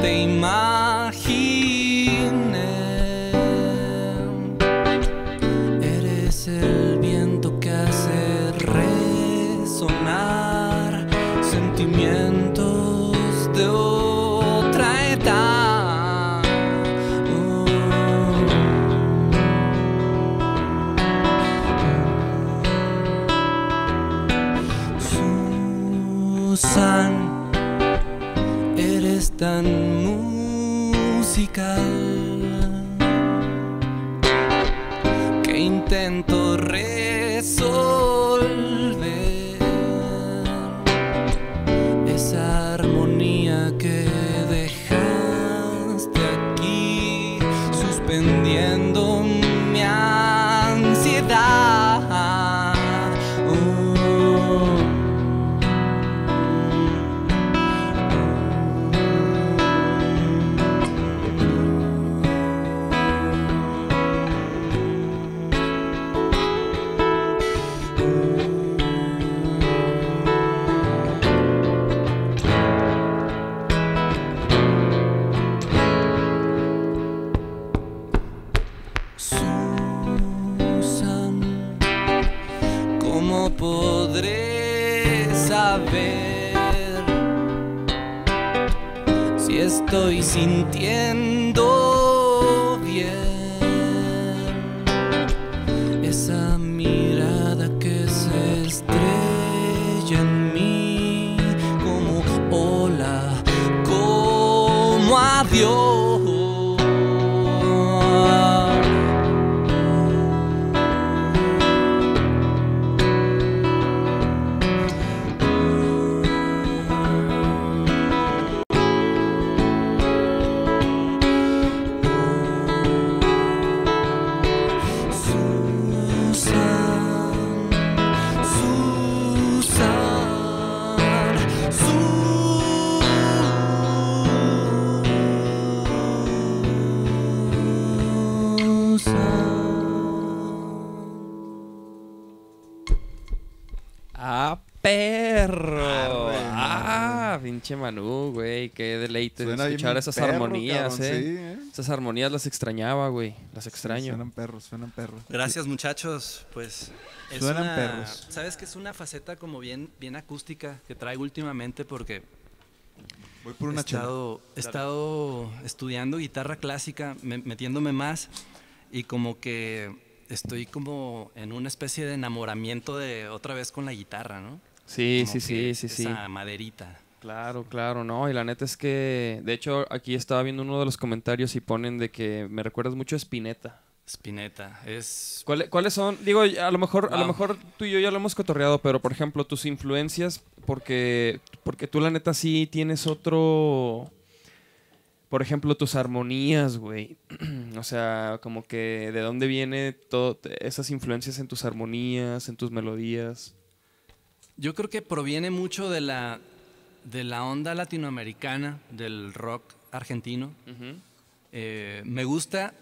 သိမ်းမှ que intento estoy sintiendo Pinche Manu, güey. Qué deleite Suena escuchar esas perro, armonías, cabrón, eh. sí, ¿eh? Esas armonías las extrañaba, güey. Las extraño. Suenan perros, suenan perros. Gracias muchachos, pues es Suenan una- perros. Sabes que es una faceta como bien, bien acústica que traigo últimamente porque Voy por he una chela. estado, he estado estudiando guitarra clásica, me- metiéndome más y como que estoy como en una especie de enamoramiento de otra vez con la guitarra, ¿no? Sí, Como sí, sí, sí, sí. Esa maderita. Claro, claro, no. Y la neta es que, de hecho, aquí estaba viendo uno de los comentarios y ponen de que me recuerdas mucho a Spinetta. Spinetta, es ¿Cuál- ¿Cuáles son? Digo, a lo mejor, a lo mejor tú y yo ya lo hemos cotorreado, pero por ejemplo, tus influencias, porque, porque tú la neta sí tienes otro. Por ejemplo, tus armonías, güey. (clears throat) o sea, como que de dónde viene todo esas influencias en tus armonías, en tus melodías. Yo creo que proviene mucho de la, de la onda latinoamericana, del rock argentino. Eh, me gusta.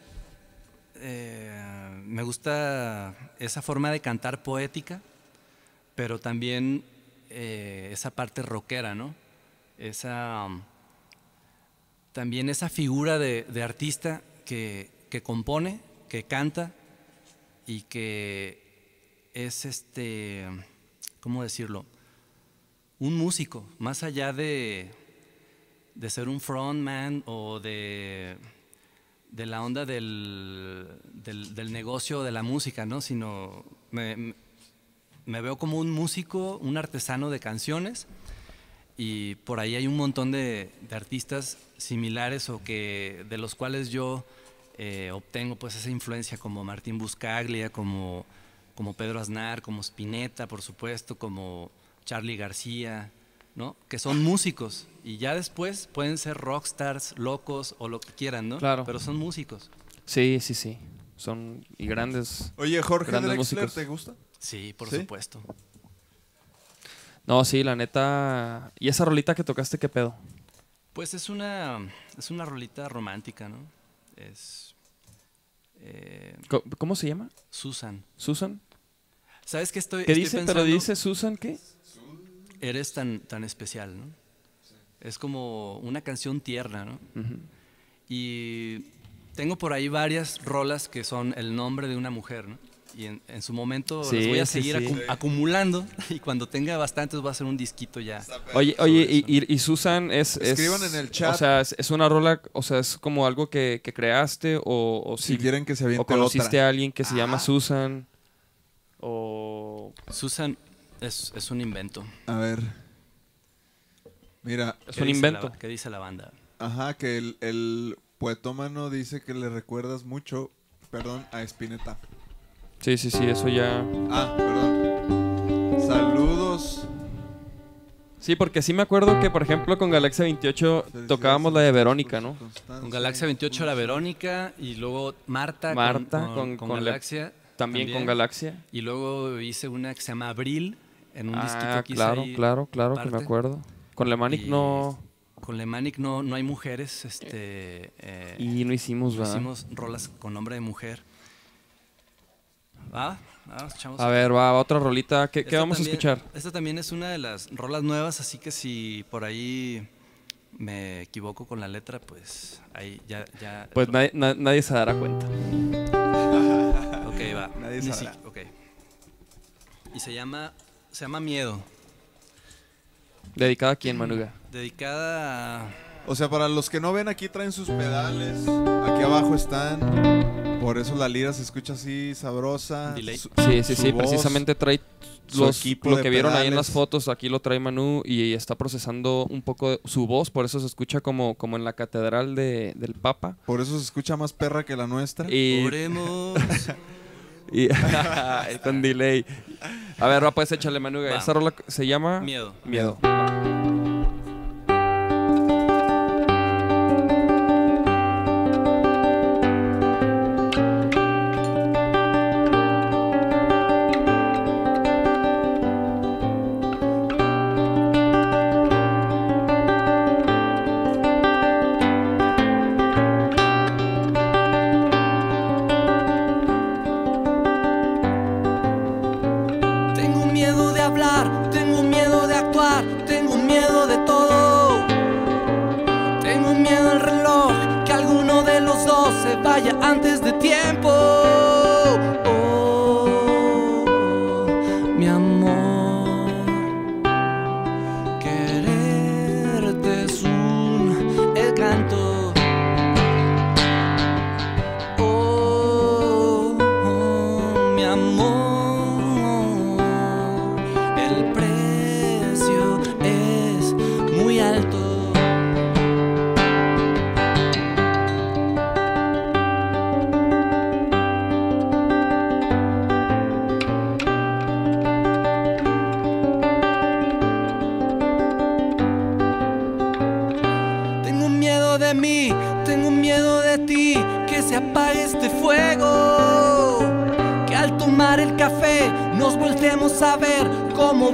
eh, me gusta esa forma de cantar poética, pero también eh, esa parte rockera, ¿no? Esa. también esa figura de, de artista que, que compone, que canta y que es este. ¿Cómo decirlo? Un músico, más allá de, de ser un frontman o de, de la onda del, del, negocio de la música, ¿no? Sino me, me- me veo como un músico, un artesano de canciones y por ahí hay un montón de, de artistas similares o que de los cuales yo eh, obtengo pues esa influencia como Martín Buscaglia, como, como Pedro Aznar, como Spinetta, por supuesto, como Charlie García, ¿no? Que son músicos y ya después pueden ser rockstars, locos o lo que quieran, ¿no? Claro. Pero son músicos. Sí, sí, sí. Son y grandes. Oye, Jorge Grandes Drexler, músicos. ¿te gusta? Sí, por ¿Sí? supuesto. No, sí, la neta. ¿Y esa rolita que tocaste, qué pedo? Pues es una, es una rolita romántica, ¿no? Es eh, ¿Cómo se llama? Susan. ¿Susan? ¿Sabes qué estoy, ¿Qué estoy dice? pensando? Pero dice Susan, ¿qué? Eres tan, tan especial, ¿no? Es como una canción tierna, ¿no? Y tengo por ahí varias rolas que son el nombre de una mujer, ¿no? Y en, en su momento Sí, las voy a sí, seguir sí. acu- acumulando (laughs) y cuando tenga bastantes va a ser un disquito ya. Oye, oye, y, y- y Susan es, es- Escriban en el chat. O sea, es, es una rola, o sea, es como algo que, que creaste o, o Si si, quieren que se o conociste otra. a alguien que se llama Susan o Susan es, es un invento. A ver. Mira, es ¿Qué un dice invento. la- ¿Qué dice la banda? ajá, que el, el poetómano dice que le recuerdas mucho, perdón, a Spinetta. Sí, sí, sí, eso ya. Ah, perdón. Saludos. Sí, porque sí me acuerdo que, por ejemplo, con Galaxia 28 tocábamos la de Verónica, ¿no? Con Galaxia 28 era Verónica y luego Marta, con- Marta con, con- con con la- Galaxia. También, con Galaxia. Y luego hice una que se llama Abril en un disquito Ah, que hice claro, ahí claro, claro, que me acuerdo. Con Lemanic Y no. Con Lemanic no, no hay mujeres. Este, eh, Y no hicimos, no ¿verdad? hicimos rolas con nombre de mujer. Ah, ah, echamos A ver, va, otra rolita. ¿Qué, vamos también- a escuchar? Esta también es una de las rolas nuevas, así que si por ahí me equivoco con la letra, pues ahí ya... ya Pues nadie, na- nadie se dará cuenta. Ok, va. Nadie sabrá. si- ok. Y se llama, se llama Miedo. ¿Dedicada a quién, Manuga? Dedicada a... O sea, para los que no ven, aquí traen sus pedales. Aquí abajo están. Por eso la lira se escucha así sabrosa. Su- Sí, sí, su sí, voz. precisamente trae los, lo que vieron ahí en las fotos, aquí lo trae Manu y está procesando un poco de- su voz, por eso se escucha como, como en la catedral de- del Papa. Por eso se escucha más perra que la nuestra. Y, Oremos. (laughs) y- (laughs) (laughs) con delay. A ver, va, pues échale Manuga. Va. Esa rola se llama Miedo. Miedo. Miedo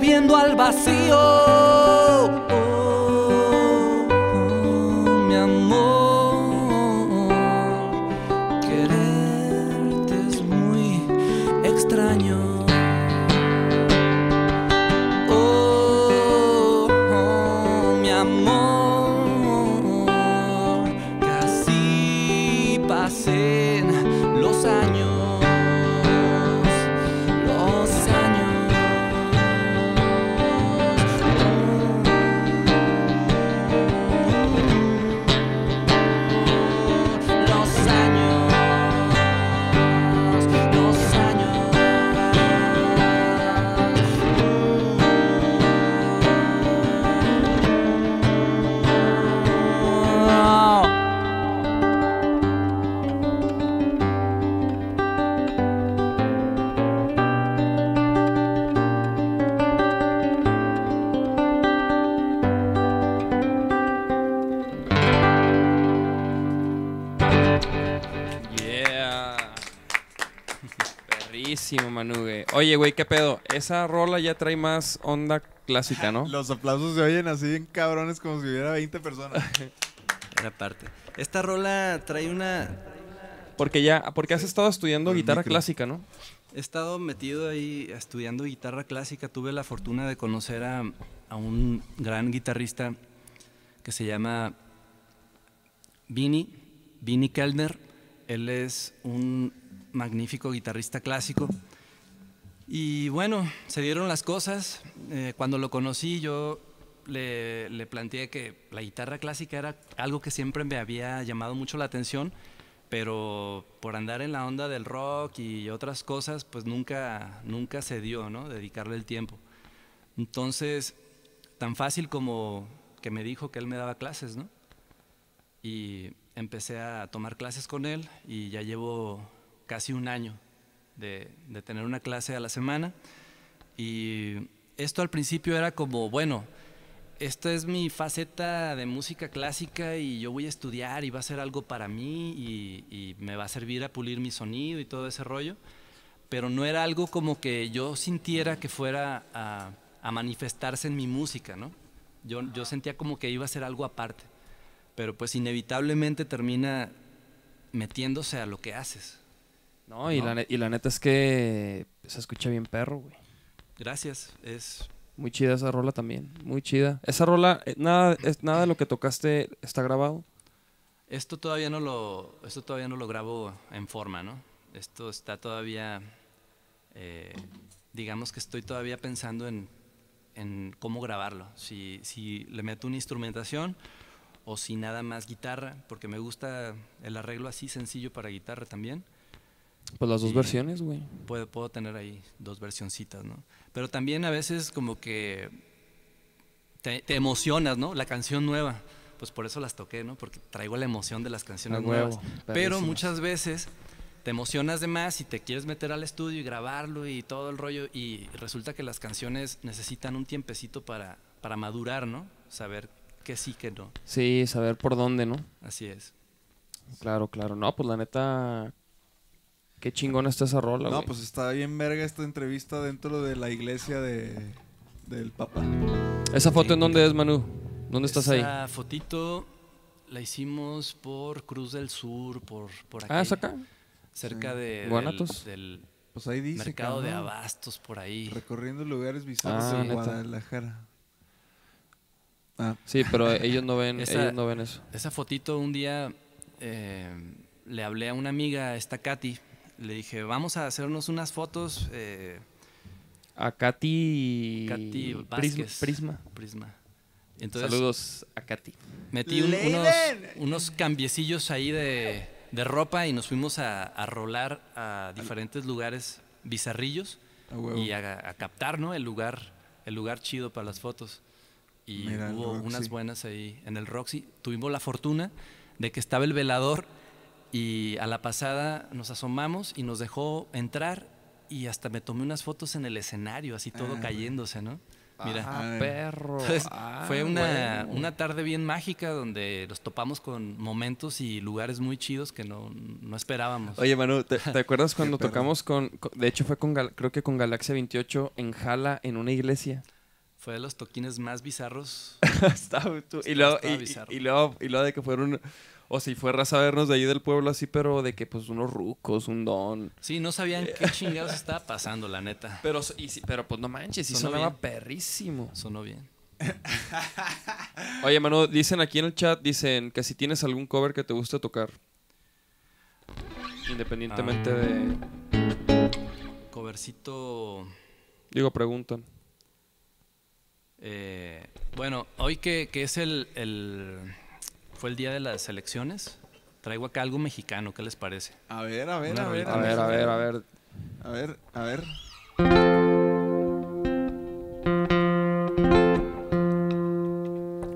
viendo al vacío. Oye, güey, ¿qué pedo? Esa rola ya trae más onda clásica, ¿no? Los aplausos se oyen así en cabrones como si hubiera 20 personas. (laughs) Era parte. Esta rola trae una. Porque ya, porque has estado estudiando El guitarra micro. clásica, ¿no? He estado metido ahí estudiando guitarra clásica. Tuve la fortuna de conocer a, a un gran guitarrista que se llama Vinny, Vinny Kellner. Él es un magnífico guitarrista clásico. Y bueno, se dieron las cosas. Eh, cuando lo conocí yo le, le planteé que la guitarra clásica era algo que siempre me había llamado mucho la atención, pero por andar en la onda del rock y otras cosas, pues nunca, nunca se dio, ¿no? Dedicarle el tiempo. Entonces, tan fácil como que me dijo que él me daba clases, ¿no? Y empecé a tomar clases con él y ya llevo casi un año de, tener una clase a la semana. Y esto al principio era como, bueno, esta es mi faceta de música clásica y yo voy a estudiar y va a ser algo para mí y, y me va a servir a pulir mi sonido y todo ese rollo. Pero no era algo como que yo sintiera que fuera a, a manifestarse en mi música, ¿no? Yo, yo sentía como que iba a ser algo aparte. Pero pues inevitablemente termina metiéndose a lo que haces. No, y, No. La, y la neta es que se escucha bien perro, güey. Gracias, es Muy chida esa rola también, muy chida. Esa rola, eh, nada, es, nada de lo que tocaste está grabado. Esto todavía no lo, esto todavía no lo grabo en forma, ¿no? Esto está todavía, eh, digamos que estoy todavía pensando en, en cómo grabarlo. Si, si le meto una instrumentación o si nada más guitarra, porque me gusta el arreglo así sencillo para guitarra también. Pues las dos versiones, güey. Puedo, puedo tener ahí dos versioncitas, ¿no? Pero también a veces como que te, te emocionas, ¿no? La canción nueva. Pues por eso las toqué, ¿no? Porque traigo la emoción de las canciones nuevas. Pero muchas veces te emocionas de más y te quieres meter al estudio y grabarlo y todo el rollo y resulta que las canciones necesitan un tiempecito para, para madurar, ¿no? Saber que sí, que no. Sí, saber por dónde, ¿no? Así es. Claro, claro. No, pues la neta, qué chingona está esa rola, No, güey. pues está bien verga esta entrevista dentro de la iglesia de, del Papa. ¿Esa foto en dónde es, Manu? ¿Dónde estás ahí? Esa fotito la hicimos por Cruz del Sur, por, por aquí. Ah, ¿es acá? cerca de, Guanatos. del, del Pues ahí dice. mercado de cabrón, abastos por ahí. Recorriendo lugares bizarros Ah, neta. Guadalajara. Ah, Sí, pero ellos no ven, (laughs) Esa- ellos no ven eso. Esa fotito un día eh, le hablé a una amiga, esta Katy, le dije, vamos a hacernos unas fotos. eh, A Katy. Katy Prisma. Vázquez. Prisma. Prisma. Entonces Saludos a Katy. metí un- unos, unos cambiecillos ahí de, de ropa y nos fuimos a, a rolar a diferentes lugares bizarrillos y a, a captar, ¿no? El lugar, el lugar chido para las fotos. Y Mira, hubo Roxy. unas buenas ahí en el Roxy. Tuvimos la fortuna de que estaba el velador y a la pasada nos asomamos y nos dejó entrar y hasta me tomé unas fotos en el escenario, así todo Ah, cayéndose, ¿no? Mira. Ah, perro. Entonces, Ah, fue una, bueno. una tarde bien mágica donde nos topamos con momentos y lugares muy chidos que no, no esperábamos. Oye, Manu, ¿te, te acuerdas (laughs) cuando tocamos con, con- De hecho, fue con. Creo que con Galaxia 28 en Jala, en una iglesia. Fue de los toquines más bizarros. (laughs) Estaba tú- y, luego, y luego, y luego de que fueron. O si fue raza a vernos de ahí del pueblo así, pero de que pues unos rucos, un don. Sí, no sabían qué (laughs) chingados estaba pasando, la neta. Pero, y sí- pero pues no manches, sí sonaba bien. perrísimo. Sonó bien. (laughs) Oye, Manu, dicen aquí en el chat, dicen que si tienes algún cover que te guste tocar. Independientemente Ah. de... Covercito. Digo, preguntan. eh, bueno, hoy que, que es el, el- Fue el día de las elecciones. Traigo acá algo mexicano, ¿qué les parece? A ver, a ver, a ver. A ver, a ver, a ver. A ver, a ver.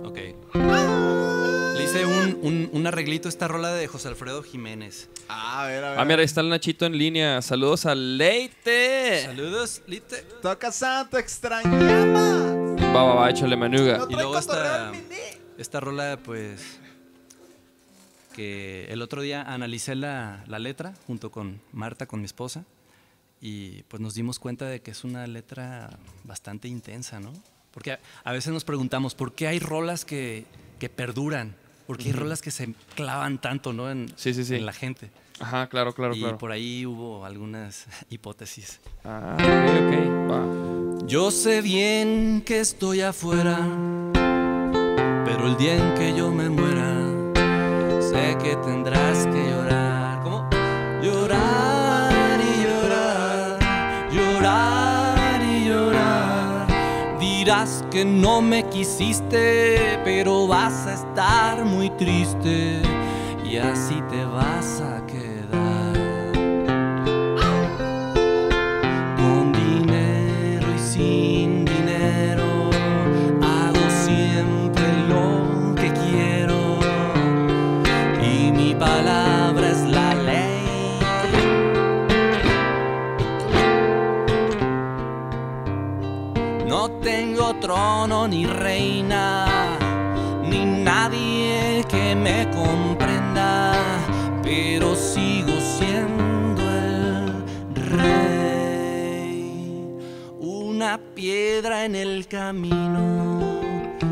Ok. Le hice un, un, un arreglito a esta rola de José Alfredo Jiménez. A ver, a ver. Ah, mira, ahí está el Nachito en línea. Saludos a Leite. Saludos, Lite. Toca Santo, extrañamos. Va, va, va, échale manuga. No Y luego esta, esta rola, pues, que el otro día analicé la, la letra junto con Marta, con mi esposa, y pues nos dimos cuenta de que es una letra bastante intensa, ¿no? Porque a, a veces nos preguntamos, ¿por qué hay rolas que, que perduran? ¿Por qué hay rolas que se clavan tanto, ¿no? En, Sí, sí, sí. en la gente. Ajá, claro, claro, y claro. por ahí hubo algunas (laughs) hipótesis. Ah, ok, ok. Va. Yo sé bien que estoy afuera, pero el día en que yo me muera, sé que tendrás que llorar. ¿Cómo? Llorar y llorar, llorar y llorar. Dirás que no me quisiste, pero vas a estar muy triste y así te vas a trono ni reina, ni nadie que me comprenda, pero sigo siendo el rey. Una piedra en el camino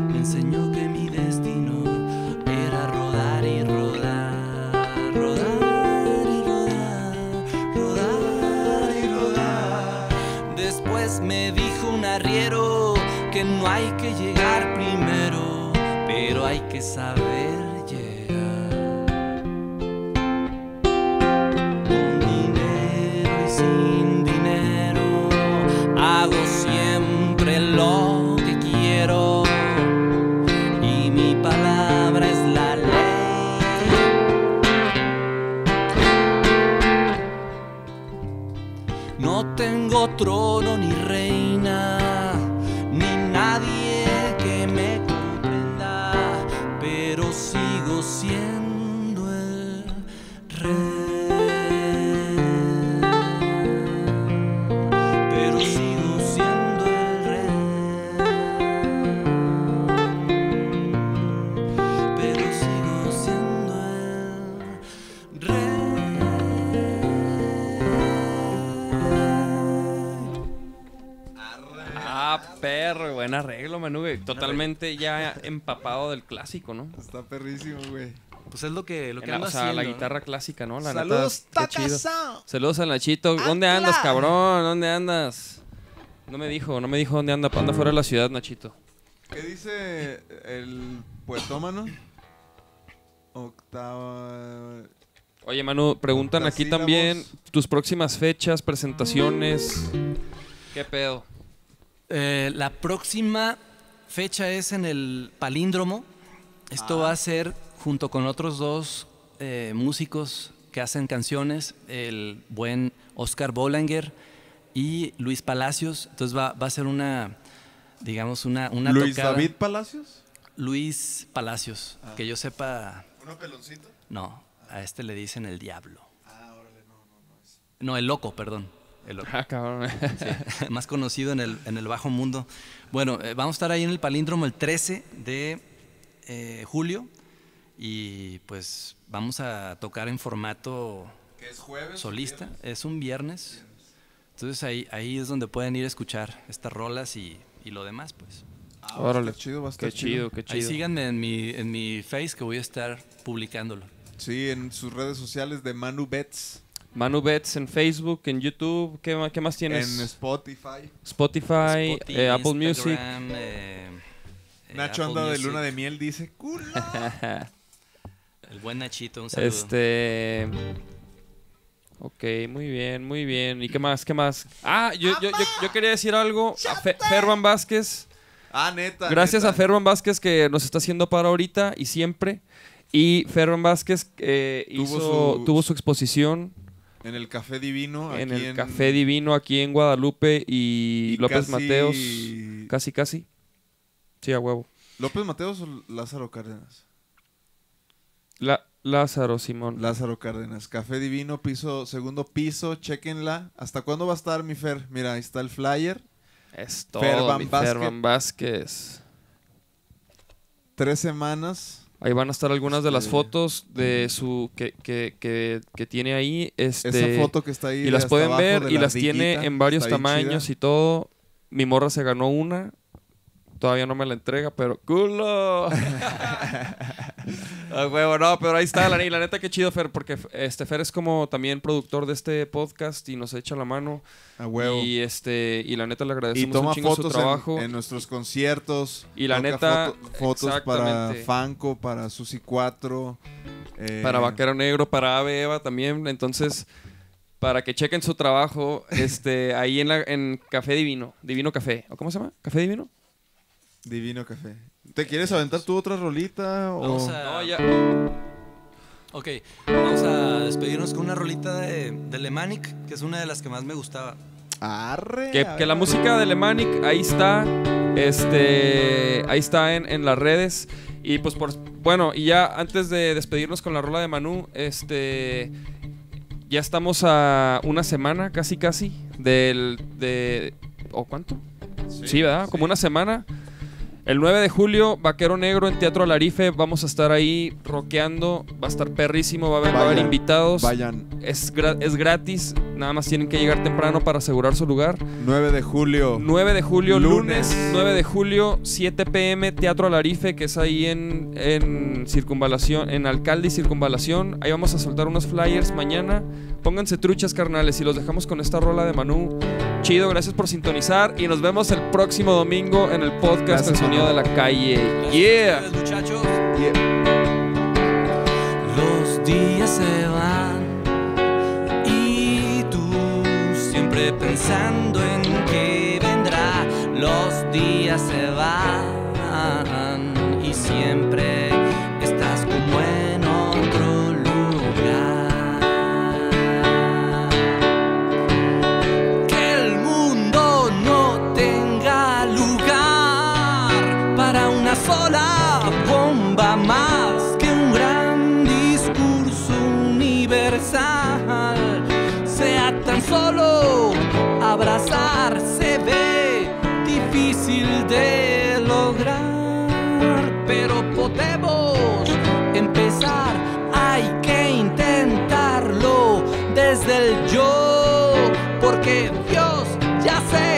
me enseñó que mi destino no hay que llegar primero, pero hay que saber llegar. Con dinero y sin dinero hago siempre lo que quiero y mi palabra es la ley. No tengo trono ni arreglo, Manu. güey. Totalmente ya (laughs) empapado del clásico, ¿no? Está perrísimo, güey. Pues es lo que, lo que la- ando o sea, la guitarra clásica, ¿no? La Saludos, neta, qué chido. Saludos al Nachito. ¿Dónde andas, cabrón? ¿Dónde andas? No me dijo, no me dijo dónde anda. Anda fuera de la ciudad, Nachito. ¿Qué dice el poetómano? Octava. Oye, Manu, preguntan aquí también tus próximas fechas, presentaciones. ¿Qué pedo? Eh, la próxima fecha es en el Palíndromo. Esto va a ser junto con otros dos eh, músicos que hacen canciones, el buen Oscar Bolanger y Luis Palacios. Entonces va, va a ser una, digamos, una, una Luis tocada. David Palacios. Luis Palacios, Ah. que yo sepa, ¿Uno peloncito? no, a este le dicen el diablo. No, el loco, perdón. El. Ah, cabrón. Sí, (laughs) más conocido en el, en el bajo mundo. Bueno, eh, vamos a estar ahí en el palíndromo el 13 de eh, julio y pues vamos a tocar en formato Que es jueves. solista. Es un viernes. Entonces ahí, ahí es donde pueden ir a escuchar estas rolas y, y lo demás, pues. Ah, Órale. chido, va a estar Qué chido, qué Ahí chido. síganme en mi, en mi face que voy a estar publicándolo. Sí, en sus redes sociales de Manu Bets. Manu Bets en Facebook, en YouTube. ¿Qué, qué más tienes? En Spotify. Spotify, Spotify, eh, Apple Music. Instagram, eh, eh, Nacho Apple anda de Music. luna de miel, dice, culo. (laughs) El buen Nachito, un saludo. Este. Ok, muy bien, muy bien. ¿Y qué más? ¿Qué más? Ah, yo, yo, yo, yo quería decir algo. A Fe- Ferban Vázquez. Ah, neta. Gracias neta. a Ferban Vázquez que nos está haciendo para ahorita y siempre. Y Ferban Vázquez eh, Tuvo hizo, su- tuvo su exposición En el Café Divino. en aquí el Café Divino aquí en Guadalupe y, y López casi- Mateos. Casi, casi. Sí, a huevo. ¿López Mateos o Lázaro Cárdenas? La, Lázaro Simón. Lázaro Cárdenas. Café Divino, piso, segundo piso, chequenla. ¿Hasta cuándo va a estar mi Fer? Mira, ahí está el flyer. es todo, mi Vázquez. Ferban Vázquez. Tres semanas. Ahí van a estar algunas de las Este- fotos de su que, que, que, que tiene ahí. Este, Esa foto que está ahí. y las pueden ver y la las tiene en varios tamaños chida. y todo. Mi morra se ganó una. Todavía no me la entrega, pero culo. A (laughs) huevo, no, pero ahí está, la, y la neta que chido Fer, porque este Fer es como también productor de este podcast y nos echa la mano. A huevo. Y este y la neta le Y agradecemos toma un chingo su fotos trabajo. en, en nuestros conciertos. Y la neta, foto- fotos para. Fanco, para Susi 4. eh, para Vaquero Negro, para Ave Eva también. Entonces, para que chequen su trabajo, este, ahí en, la, en Café Divino, Divino Café. ¿O cómo se llama? ¿Café Divino? Divino Café. ¿Te quieres aventar tú otra rolita? O... Vamos a- No, ya. Ok, vamos a despedirnos con una rolita de, de Lemanic, que es una de las que más me gustaba. Arre. Que, la música de Lemanic ahí está. Este. Ahí está en, en las redes. Y pues por. Bueno, y ya antes de despedirnos con la rola de Manu, este. Ya estamos a una semana, casi casi, del. de. ¿O cuánto? Sí, ¿verdad? Como una semana. El 9 de julio, Vaquero Negro en Teatro Alarife. Vamos a estar ahí rockeando. Va a estar perrísimo. Va a haber, va a haber Vayan, invitados. Vayan. Es, gra- es gratis. Nada más tienen que llegar temprano para asegurar su lugar. 9 de julio. 9 de julio, lunes. Lunes. 9 de julio, 7 pm, Teatro Alarife, que es ahí en, en Circunvalación, en Alcalde y Circunvalación. Ahí vamos a soltar unos flyers mañana. Pónganse truchas, carnales, y los dejamos con esta rola de Manu. Chido, gracias por sintonizar. Y nos vemos el próximo domingo en el podcast Gracias, El Sonido Manu. de la Calle. Yeah. ustedes, muchachos. Yeah. Los días se van y tú siempre pensando en que vendrá. Los días se van y siempre de lograr, pero podemos empezar. Hay que intentarlo desde el yo, porque Dios ya se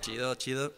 Chido, chido.